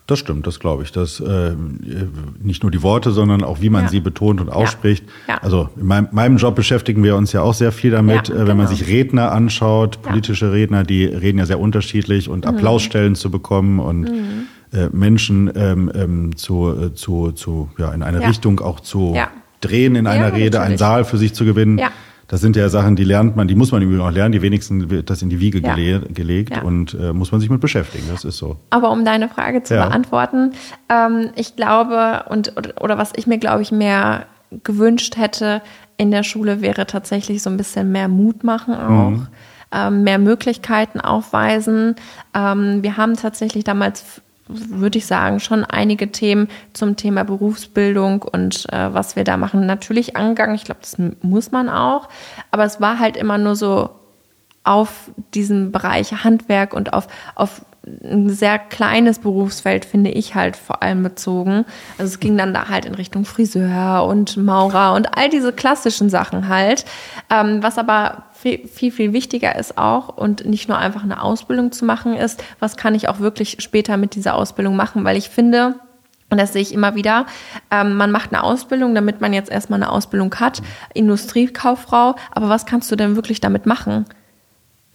Das stimmt, das glaube ich. Das äh, nicht nur die Worte, sondern auch wie man ja. sie betont und ausspricht. Ja. Ja. Also in meinem, meinem, Job beschäftigen wir uns ja auch sehr viel damit, äh, wenn man genau. sich Redner anschaut, politische Redner, die reden ja sehr unterschiedlich und mhm. Applausstellen zu bekommen und mhm. äh, Menschen ähm, ähm, zu, äh, zu, zu ja in eine Richtung auch zu drehen in einer Rede, natürlich. einen Saal für sich zu gewinnen. Ja das sind ja Sachen, die lernt man, die muss man übrigens auch lernen. Die wenigsten wird das in die Wiege ja. gele gelegt ja. und äh, muss man sich mit beschäftigen. Das ist so. Aber um deine Frage zu ja. beantworten, ähm, ich glaube und oder, oder was ich mir glaube ich mehr gewünscht hätte in der Schule wäre tatsächlich so ein bisschen mehr Mut machen auch. Mhm. Ähm, mehr Möglichkeiten aufweisen. Ähm, wir haben tatsächlich damals würde ich sagen, schon einige Themen zum Thema Berufsbildung und äh, was wir da machen, natürlich angegangen. Ich glaube, das muss man auch. Aber es war halt immer nur so auf diesen Bereich Handwerk und auf, auf ein sehr kleines Berufsfeld, finde ich halt vor allem bezogen. Also es ging dann da halt in Richtung Friseur und Maurer und all diese klassischen Sachen halt. Ähm, was aber viel, viel, viel wichtiger ist auch und nicht nur einfach eine Ausbildung zu machen ist, was kann ich auch wirklich später mit dieser Ausbildung machen, weil ich finde, und das sehe ich immer wieder. Ähm, man macht eine Ausbildung, damit man jetzt erstmal eine Ausbildung hat, Industriekauffrau. Aber was kannst du denn wirklich damit machen?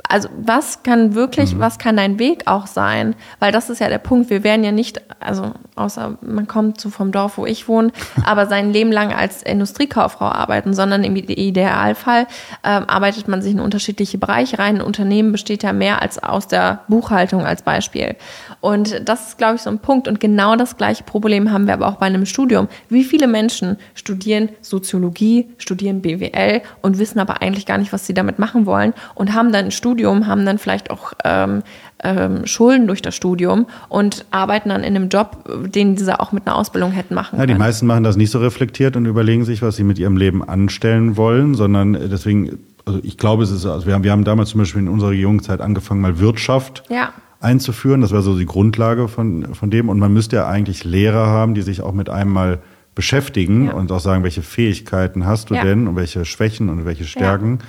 Also was kann wirklich, mhm. was kann dein Weg auch sein? Weil das ist ja der Punkt. Wir werden ja nicht, also außer man kommt so vom Dorf, wo ich wohne, aber sein Leben lang als Industriekauffrau arbeiten, sondern im Idealfall ähm, arbeitet man sich in unterschiedliche Bereiche rein. Ein Unternehmen besteht ja mehr als aus der Buchhaltung als Beispiel. Und das ist, glaube ich, so ein Punkt. Und genau das gleiche Problem haben wir aber auch bei einem Studium. Wie viele Menschen studieren Soziologie, studieren BWL und wissen aber eigentlich gar nicht, was sie damit machen wollen und haben dann ein Studium haben dann vielleicht auch ähm, ähm, Schulden durch das Studium und arbeiten dann in einem Job, den diese auch mit einer Ausbildung hätten machen können. Ja, die meisten machen das nicht so reflektiert und überlegen sich, was sie mit ihrem Leben anstellen wollen, sondern deswegen, also ich glaube, es ist, also wir haben, wir haben damals zum Beispiel in unserer Jugendzeit angefangen, mal Wirtschaft ja. einzuführen. Das war so die Grundlage von, von dem. Und man müsste ja eigentlich Lehrer haben, die sich auch mit einem mal beschäftigen ja. und auch sagen, welche Fähigkeiten hast du ja. denn und welche Schwächen und welche Stärken. Ja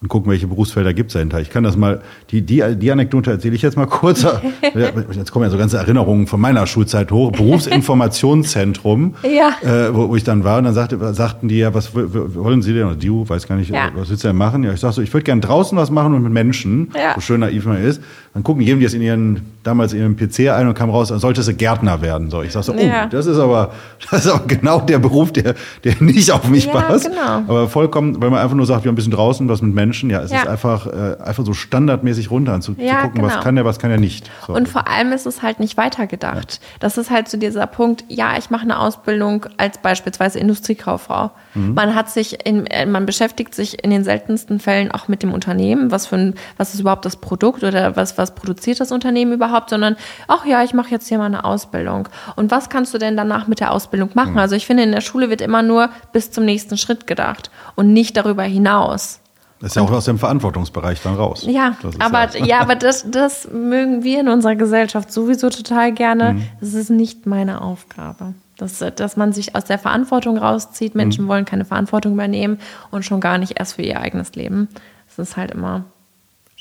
und gucken, welche Berufsfelder gibt es dahinter. Ich kann das mal, die, die, die Anekdote erzähle ich jetzt mal kurz. jetzt kommen ja so ganze Erinnerungen von meiner Schulzeit hoch. Berufsinformationszentrum, ja. äh, wo, wo ich dann war. Und dann sagte, sagten die ja, was wollen Sie denn? Oder du, weiß gar nicht, ja. was willst du denn machen? Ja, ich sag so, ich würde gern draußen was machen und mit Menschen, ja. so schön naiv man ist. Dann gucken, geben die es in ihren, damals in ihren PC ein und kam raus, dann sollte sie Gärtner werden. So, ich sag so, oh, das ist aber, das ist aber genau der Beruf, der, der nicht auf mich passt. Genau. Aber vollkommen, weil man einfach nur sagt, wir haben ein bisschen draußen was mit Menschen ja, es ja. ist einfach, äh, einfach so standardmäßig runter zu, ja, zu gucken, genau. was kann der, was kann er nicht. So. Und vor allem ist es halt nicht weitergedacht. Ja. Das ist halt so dieser Punkt, ja, ich mache eine Ausbildung als beispielsweise Industriekauffrau. Mhm. Man hat sich in, äh, man beschäftigt sich in den seltensten Fällen auch mit dem Unternehmen, was für ein, was ist überhaupt das Produkt oder was, was produziert das Unternehmen überhaupt, sondern, ach ja, ich mache jetzt hier mal eine Ausbildung. Und was kannst du denn danach mit der Ausbildung machen? Mhm. Also ich finde, in der Schule wird immer nur bis zum nächsten Schritt gedacht und nicht darüber hinaus. Das ist ja auch aus dem Verantwortungsbereich dann raus. Ja, aber, ja, ja aber das, das mögen wir in unserer Gesellschaft sowieso total gerne. Mhm. Das ist nicht meine Aufgabe. Dass, dass man sich aus der Verantwortung rauszieht. Menschen mhm. wollen keine Verantwortung übernehmen und schon gar nicht erst für ihr eigenes Leben. Das ist halt immer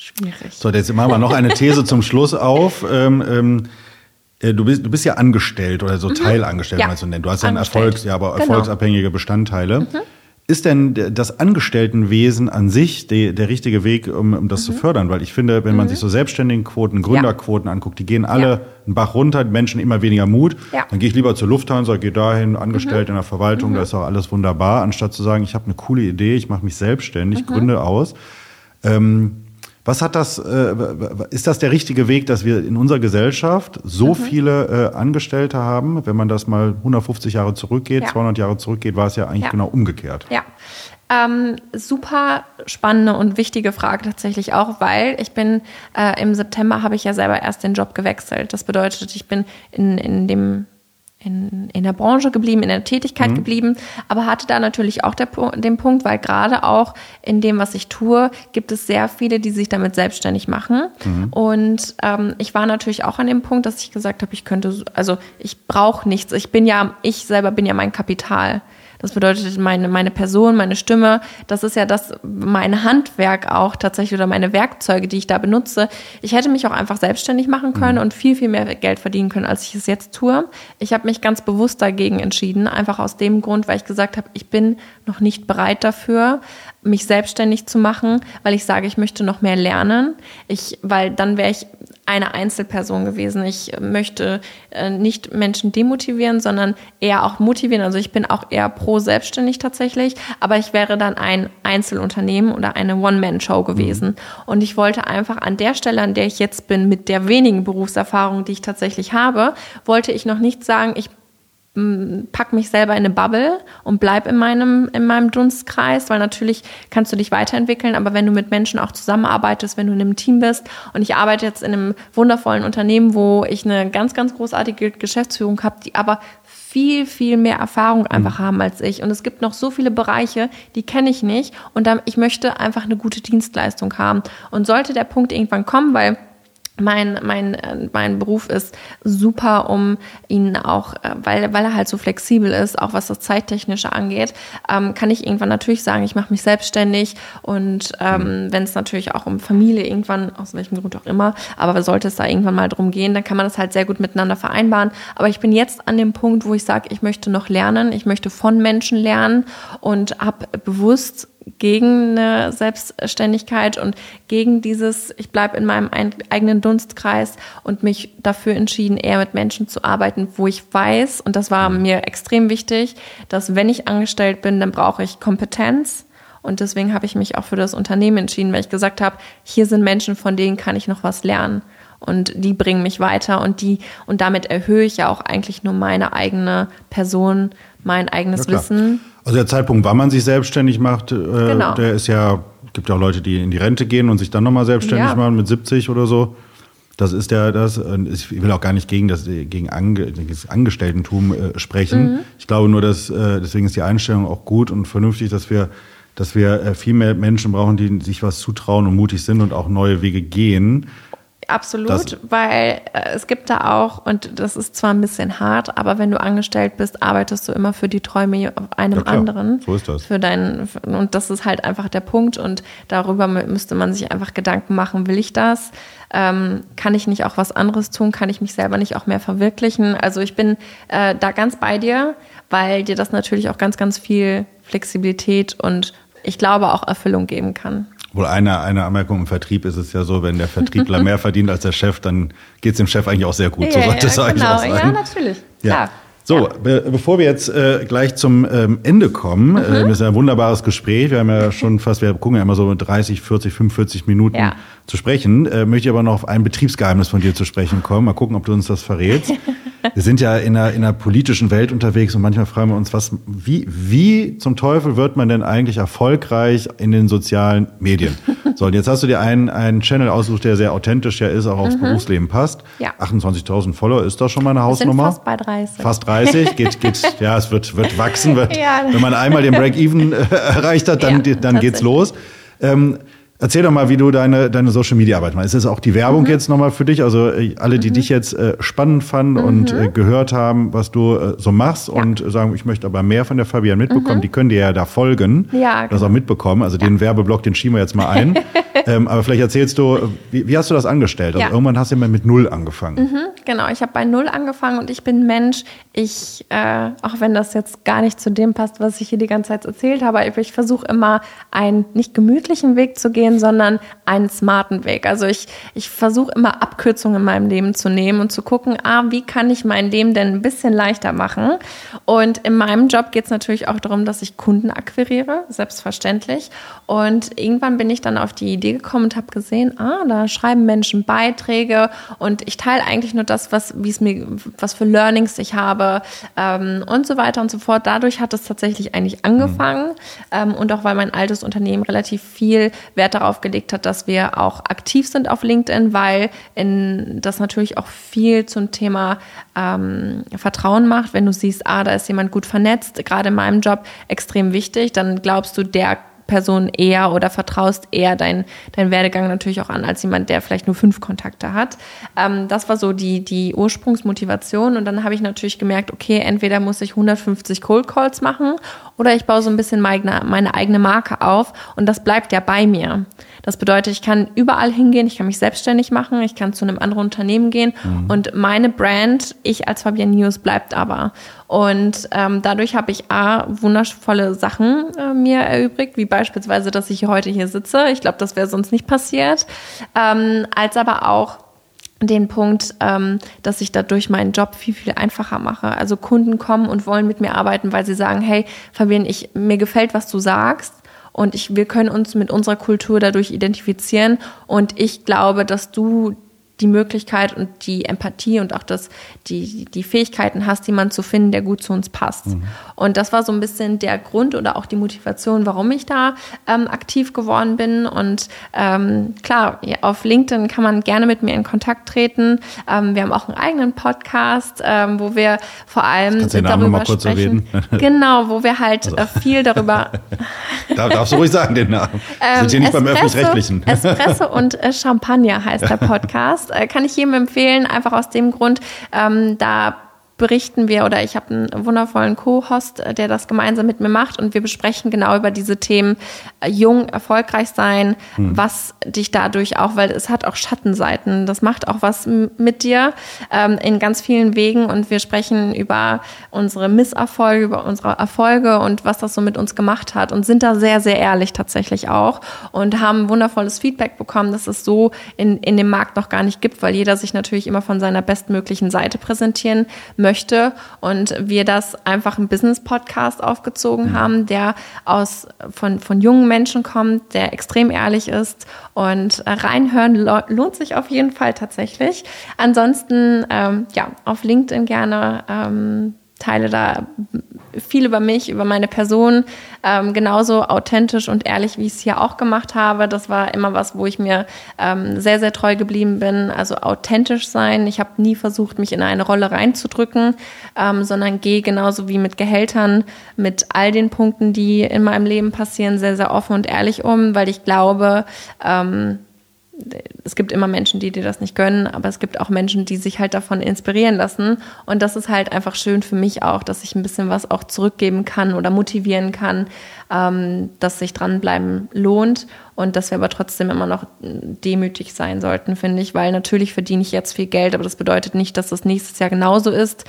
schwierig. So, jetzt machen wir noch eine These zum Schluss auf. Ähm, ähm, äh, Du bist, du bist ja angestellt oder so mhm. Teilangestellt, ja. man so nennen. Du hast ja Erfolgs, ja, aber genau. erfolgsabhängige Bestandteile. Mhm. Ist denn das Angestelltenwesen an sich der, der richtige Weg, um, um das mhm. zu fördern? Weil ich finde, wenn man mhm. sich so Selbstständigenquoten, Gründerquoten ja. anguckt, die gehen alle ja. einen Bach runter, die Menschen immer weniger Mut. Ja. Dann gehe ich lieber zur Lufthansa, gehe dahin, angestellt mhm. in der Verwaltung, da mhm. ist auch alles wunderbar, anstatt zu sagen, ich habe eine coole Idee, ich mache mich selbstständig, gründe aus. Ähm, was hat das, äh, ist das der richtige Weg, dass wir in unserer Gesellschaft so mhm. viele äh, Angestellte haben? Wenn man das mal 150 Jahre zurückgeht, ja. 200 Jahre zurückgeht, war es ja eigentlich ja. genau umgekehrt. Ja. Ähm, super spannende und wichtige Frage tatsächlich auch, weil ich bin äh, im September habe ich ja selber erst den Job gewechselt. Das bedeutet, ich bin in, in dem in, in der Branche geblieben, in der Tätigkeit mhm. geblieben, aber hatte da natürlich auch der, den Punkt, weil gerade auch in dem, was ich tue, gibt es sehr viele, die sich damit selbstständig machen. Mhm. Und ähm, ich war natürlich auch an dem Punkt, dass ich gesagt habe, ich könnte, also ich brauche nichts. Ich bin ja, ich selber bin ja mein Kapital. Das bedeutet, meine, meine Person, meine Stimme, das ist ja das, mein Handwerk auch tatsächlich oder meine Werkzeuge, die ich da benutze. Ich hätte mich auch einfach selbstständig machen können mhm. und viel, viel mehr Geld verdienen können, als ich es jetzt tue. Ich habe mich ganz bewusst dagegen entschieden, einfach aus dem Grund, weil ich gesagt habe, ich bin noch nicht bereit dafür, mich selbstständig zu machen, weil ich sage, ich möchte noch mehr lernen. Ich, weil dann wäre ich eine Einzelperson gewesen. Ich möchte äh, nicht Menschen demotivieren, sondern eher auch motivieren. Also ich bin auch eher pro selbstständig tatsächlich, aber ich wäre dann ein Einzelunternehmen oder eine One-Man-Show gewesen. Mhm. Und ich wollte einfach an der Stelle, an der ich jetzt bin, mit der wenigen Berufserfahrung, die ich tatsächlich habe, wollte ich noch nicht sagen, ich pack mich selber in eine Bubble und bleib in meinem, in meinem Dunstkreis, weil natürlich kannst du dich weiterentwickeln, aber wenn du mit Menschen auch zusammenarbeitest, wenn du in einem Team bist und ich arbeite jetzt in einem wundervollen Unternehmen, wo ich eine ganz, ganz großartige Geschäftsführung habe, die aber viel, viel mehr Erfahrung einfach mhm. haben als ich. Und es gibt noch so viele Bereiche, die kenne ich nicht. Und dann, ich möchte einfach eine gute Dienstleistung haben. Und sollte der Punkt irgendwann kommen, weil mein, mein, äh, mein Beruf ist super, um ihn auch, äh, weil, weil er halt so flexibel ist, auch was das Zeittechnische angeht, ähm, kann ich irgendwann natürlich sagen, ich mache mich selbstständig und ähm, mhm. wenn es natürlich auch um Familie irgendwann, aus welchem Grund auch immer, aber sollte es da irgendwann mal drum gehen, dann kann man das halt sehr gut miteinander vereinbaren. Aber ich bin jetzt an dem Punkt, wo ich sage, ich möchte noch lernen, ich möchte von Menschen lernen und habe bewusst gegen eine Selbstständigkeit und gegen dieses, ich bleibe in meinem eigenen Dunstkreis und mich dafür entschieden, eher mit Menschen zu arbeiten, wo ich weiß, und das war mir extrem wichtig, dass wenn ich angestellt bin, dann brauche ich Kompetenz. Und deswegen habe ich mich auch für das Unternehmen entschieden, weil ich gesagt habe, hier sind Menschen, von denen kann ich noch was lernen. Und die bringen mich weiter und die, und damit erhöhe ich ja auch eigentlich nur meine eigene Person, mein eigenes ja, Wissen. Also der Zeitpunkt, wann man sich selbstständig macht, äh, genau. der ist ja, gibt ja auch Leute, die in die Rente gehen und sich dann nochmal selbstständig ja. machen mit 70 oder so. Das ist ja das. Ich will auch gar nicht gegen das, gegen, Ange, das Angestelltentum äh, sprechen. Mhm. Ich glaube nur, dass äh, deswegen ist die Einstellung auch gut und vernünftig, dass wir, dass wir äh, viel mehr Menschen brauchen, die sich was zutrauen und mutig sind und auch neue Wege gehen. Absolut, das, weil äh, es gibt da auch, und das ist zwar ein bisschen hart, aber wenn du angestellt bist, arbeitest du immer für die Träume einem ja anderen. So ist das. Für deinen, und das ist halt einfach der Punkt. Und darüber müsste man sich einfach Gedanken machen, will ich das? Ähm, kann ich nicht auch was anderes tun? Kann ich mich selber nicht auch mehr verwirklichen? Also ich bin äh, da ganz bei dir, weil dir das natürlich auch ganz, ganz viel Flexibilität und ich glaube auch Erfüllung geben kann. Wohl eine, eine Anmerkung im Vertrieb ist es ja so, wenn der Vertriebler mehr verdient als der Chef, dann geht es dem Chef eigentlich auch sehr gut. Ja, so sollte ja, es genau. eigentlich auch sein. Ja, natürlich. Ja. Klar. So, be bevor wir jetzt äh, gleich zum ähm, Ende kommen, mhm. äh, das ist ein wunderbares Gespräch. Wir haben ja schon fast, wir gucken ja immer so 30, 40, 45 Minuten ja. zu sprechen. Äh, möchte ich aber noch auf ein Betriebsgeheimnis von dir zu sprechen kommen. Mal gucken, ob du uns das verrätst. wir sind ja in einer, in einer politischen Welt unterwegs und manchmal fragen wir uns, was, wie, wie zum Teufel wird man denn eigentlich erfolgreich in den sozialen Medien? So, und jetzt hast du dir einen, einen Channel ausgesucht, der sehr authentisch ja ist, auch aufs mhm. Berufsleben passt. Ja. 28.000 Follower ist doch schon mal eine Hausnummer. Sind fast bei 30. Fast 30, geht, geht, ja, es wird, wird wachsen. Wird, ja. Wenn man einmal den Break-Even äh, erreicht hat, dann, ja, dann geht's los. Ähm, Erzähl doch mal, wie du deine, deine Social Media Arbeit machst. Ist das auch die Werbung mhm. jetzt nochmal für dich? Also äh, alle, die mhm. dich jetzt äh, spannend fanden mhm. und äh, gehört haben, was du äh, so machst ja. und sagen, ich möchte aber mehr von der Fabian mitbekommen, mhm. die können dir ja da folgen, ja, genau. das auch mitbekommen. Also ja. den Werbeblock, den schieben wir jetzt mal ein. ähm, aber vielleicht erzählst du, wie, wie, hast du das angestellt? Also ja. irgendwann hast du ja mit Null angefangen. Mhm, genau, ich habe bei Null angefangen und ich bin Mensch. Ich, äh, auch wenn das jetzt gar nicht zu dem passt, was ich hier die ganze Zeit erzählt habe, ich, versuche immer einen nicht gemütlichen Weg zu gehen, gehen, sondern einen smarten Weg. Also ich, ich versuche immer Abkürzungen in meinem Leben zu nehmen und zu gucken, ah, wie kann ich mein Leben denn ein bisschen leichter machen? Und in meinem Job geht es natürlich auch darum, dass ich Kunden akquiriere, selbstverständlich. Und irgendwann bin ich dann auf die Idee gekommen und habe gesehen, ah, da schreiben Menschen Beiträge und ich teile eigentlich nur das, was, wie es mir, was für Learnings ich habe ähm, und so weiter und so fort. Dadurch hat es tatsächlich eigentlich angefangen mhm. ähm, und auch weil mein altes Unternehmen relativ viel Wert darauf gelegt hat, dass wir auch aktiv sind auf LinkedIn, weil in, das natürlich auch viel zum Thema ähm, Vertrauen macht. Wenn du siehst, ah, da ist jemand gut vernetzt, gerade in meinem Job extrem wichtig, dann glaubst du, der Person eher oder vertraust eher deinen dein Werdegang natürlich auch an als jemand, der vielleicht nur fünf Kontakte hat. Ähm, das war so die, die Ursprungsmotivation und dann habe ich natürlich gemerkt, okay, entweder muss ich 150 Cold Calls machen oder ich baue so ein bisschen meine, meine eigene Marke auf und das bleibt ja bei mir. Das bedeutet, ich kann überall hingehen, ich kann mich selbstständig machen, ich kann zu einem anderen Unternehmen gehen mhm. und meine Brand, ich als Fabian News, bleibt aber. Und ähm, dadurch habe ich A, wundervolle Sachen äh, mir erübrigt, wie beispielsweise, dass ich heute hier sitze. Ich glaube, das wäre sonst nicht passiert. Ähm, als aber auch den Punkt, ähm, dass ich dadurch meinen Job viel, viel einfacher mache. Also Kunden kommen und wollen mit mir arbeiten, weil sie sagen, hey, Fabian, ich, mir gefällt, was du sagst und ich, wir können uns mit unserer Kultur dadurch identifizieren. Und ich glaube, dass du die Möglichkeit und die Empathie und auch das, die, die Fähigkeiten hast, jemanden zu finden, der gut zu uns passt. Mhm. Und das war so ein bisschen der Grund oder auch die Motivation, warum ich da ähm, aktiv geworden bin. Und ähm, klar, auf LinkedIn kann man gerne mit mir in Kontakt treten. Ähm, wir haben auch einen eigenen Podcast, ähm, wo wir vor allem Kannst du den Namen darüber mal kurz sprechen. Erwähnen? Genau, wo wir halt also. Äh, viel darüber. da darfst du ruhig sagen den Namen. Ähm, Sind hier nicht Espresso, beim öffentlich-rechtlichen. Espresso und äh, Champagner heißt der Podcast. Äh, kann ich jedem empfehlen, einfach aus dem Grund, ähm, da berichten wir oder ich habe einen wundervollen Co-Host, äh, der das gemeinsam mit mir macht und wir besprechen genau über diese Themen äh, jung, erfolgreich sein, hm. was dich dadurch auch, weil es hat auch Schattenseiten, das macht auch was mit dir ähm, in ganz vielen Wegen und wir sprechen über unsere Misserfolge, über unsere Erfolge und was das so mit uns gemacht hat und sind da sehr, sehr ehrlich tatsächlich auch und haben wundervolles Feedback bekommen, dass es so in, in dem Markt noch gar nicht gibt, weil jeder sich natürlich immer von seiner bestmöglichen Seite präsentieren möchte möchte und wir das einfach im Business-Podcast aufgezogen mhm. haben, der aus, von, von jungen Menschen kommt, der extrem ehrlich ist und reinhören lohnt sich auf jeden Fall tatsächlich. Ansonsten, ähm, ja, auf LinkedIn gerne ähm, teile da viel über mich, über meine Person, ähm, genauso authentisch und ehrlich, wie ich es hier auch gemacht habe. Das war immer was, wo ich mir ähm, sehr, sehr treu geblieben bin. Also authentisch sein. Ich habe nie versucht, mich in eine Rolle reinzudrücken, ähm, sondern gehe genauso wie mit Gehältern, mit all den Punkten, die in meinem Leben passieren, sehr, sehr offen und ehrlich um, weil ich glaube, ähm, es gibt immer Menschen, die dir das nicht gönnen, aber es gibt auch Menschen, die sich halt davon inspirieren lassen. Und das ist halt einfach schön für mich auch, dass ich ein bisschen was auch zurückgeben kann oder motivieren kann, ähm, dass sich dranbleiben lohnt und dass wir aber trotzdem immer noch demütig sein sollten, finde ich, weil natürlich verdiene ich jetzt viel Geld, aber das bedeutet nicht, dass das nächstes Jahr genauso ist.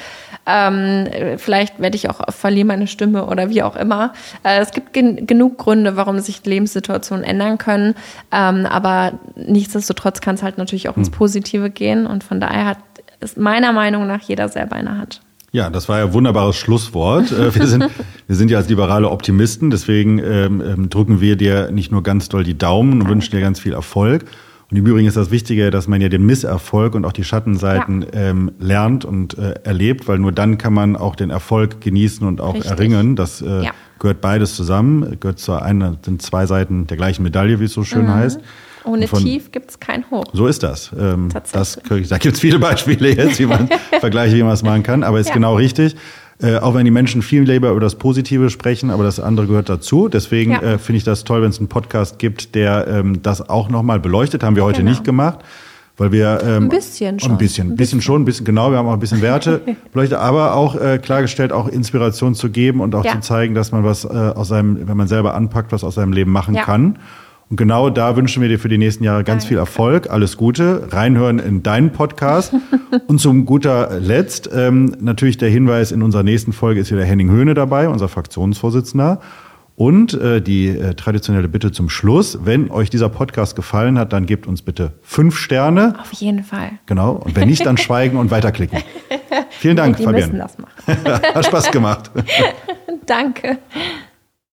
Ähm, vielleicht werde ich auch verliere meine Stimme oder wie auch immer. Äh, es gibt gen genug Gründe, warum sich Lebenssituationen ändern können, ähm, aber nichtsdestotrotz kann es halt natürlich auch ins hm. Positive gehen und von daher hat es meiner Meinung nach jeder selber eine Hand. Ja, das war ja ein wunderbares Schlusswort. Äh, wir sind, wir sind ja als liberale Optimisten, deswegen ähm, ähm, drücken wir dir nicht nur ganz doll die Daumen und wünschen dir ganz viel Erfolg. Und im Übrigen ist das Wichtige, dass man ja den Misserfolg und auch die Schattenseiten ja. ähm, lernt und äh, erlebt, weil nur dann kann man auch den Erfolg genießen und auch Richtig. erringen. Das äh, ja. gehört beides zusammen, gehört zu einer, sind zwei Seiten der gleichen Medaille, wie es so schön mhm. heißt. Ohne von, Tief gibt es kein Hoch. So ist das. Ähm, das da gibt es viele Beispiele jetzt, wie man vergleiche, wie man es machen kann, aber ist ja. genau richtig. Äh, auch wenn die Menschen viel lieber über das Positive sprechen, aber das andere gehört dazu. Deswegen ja. äh, finde ich das toll, wenn es einen Podcast gibt, der ähm, das auch nochmal beleuchtet. Haben wir heute genau. nicht gemacht weil wir ähm, ein bisschen schon, ein bisschen, ein bisschen schon, ein bisschen genau. Wir haben auch ein bisschen Werte beleuchtet, aber auch äh, klargestellt, auch Inspiration zu geben und auch ja. zu zeigen, dass man was äh, aus seinem, wenn man selber anpackt, was aus seinem Leben machen ja. kann. Und genau da wünschen wir dir für die nächsten Jahre ganz Danke. viel Erfolg, alles Gute, reinhören in deinen Podcast. und zum guter Letzt ähm, natürlich der Hinweis, in unserer nächsten Folge ist wieder Henning Höhne dabei, unser Fraktionsvorsitzender. Und äh, die äh, traditionelle Bitte zum Schluss, wenn euch dieser Podcast gefallen hat, dann gebt uns bitte fünf Sterne. Auf jeden Fall. Genau. Und wenn nicht, dann schweigen und weiterklicken. Vielen Dank, die Fabian. Müssen das machen. hat Spaß gemacht. Danke.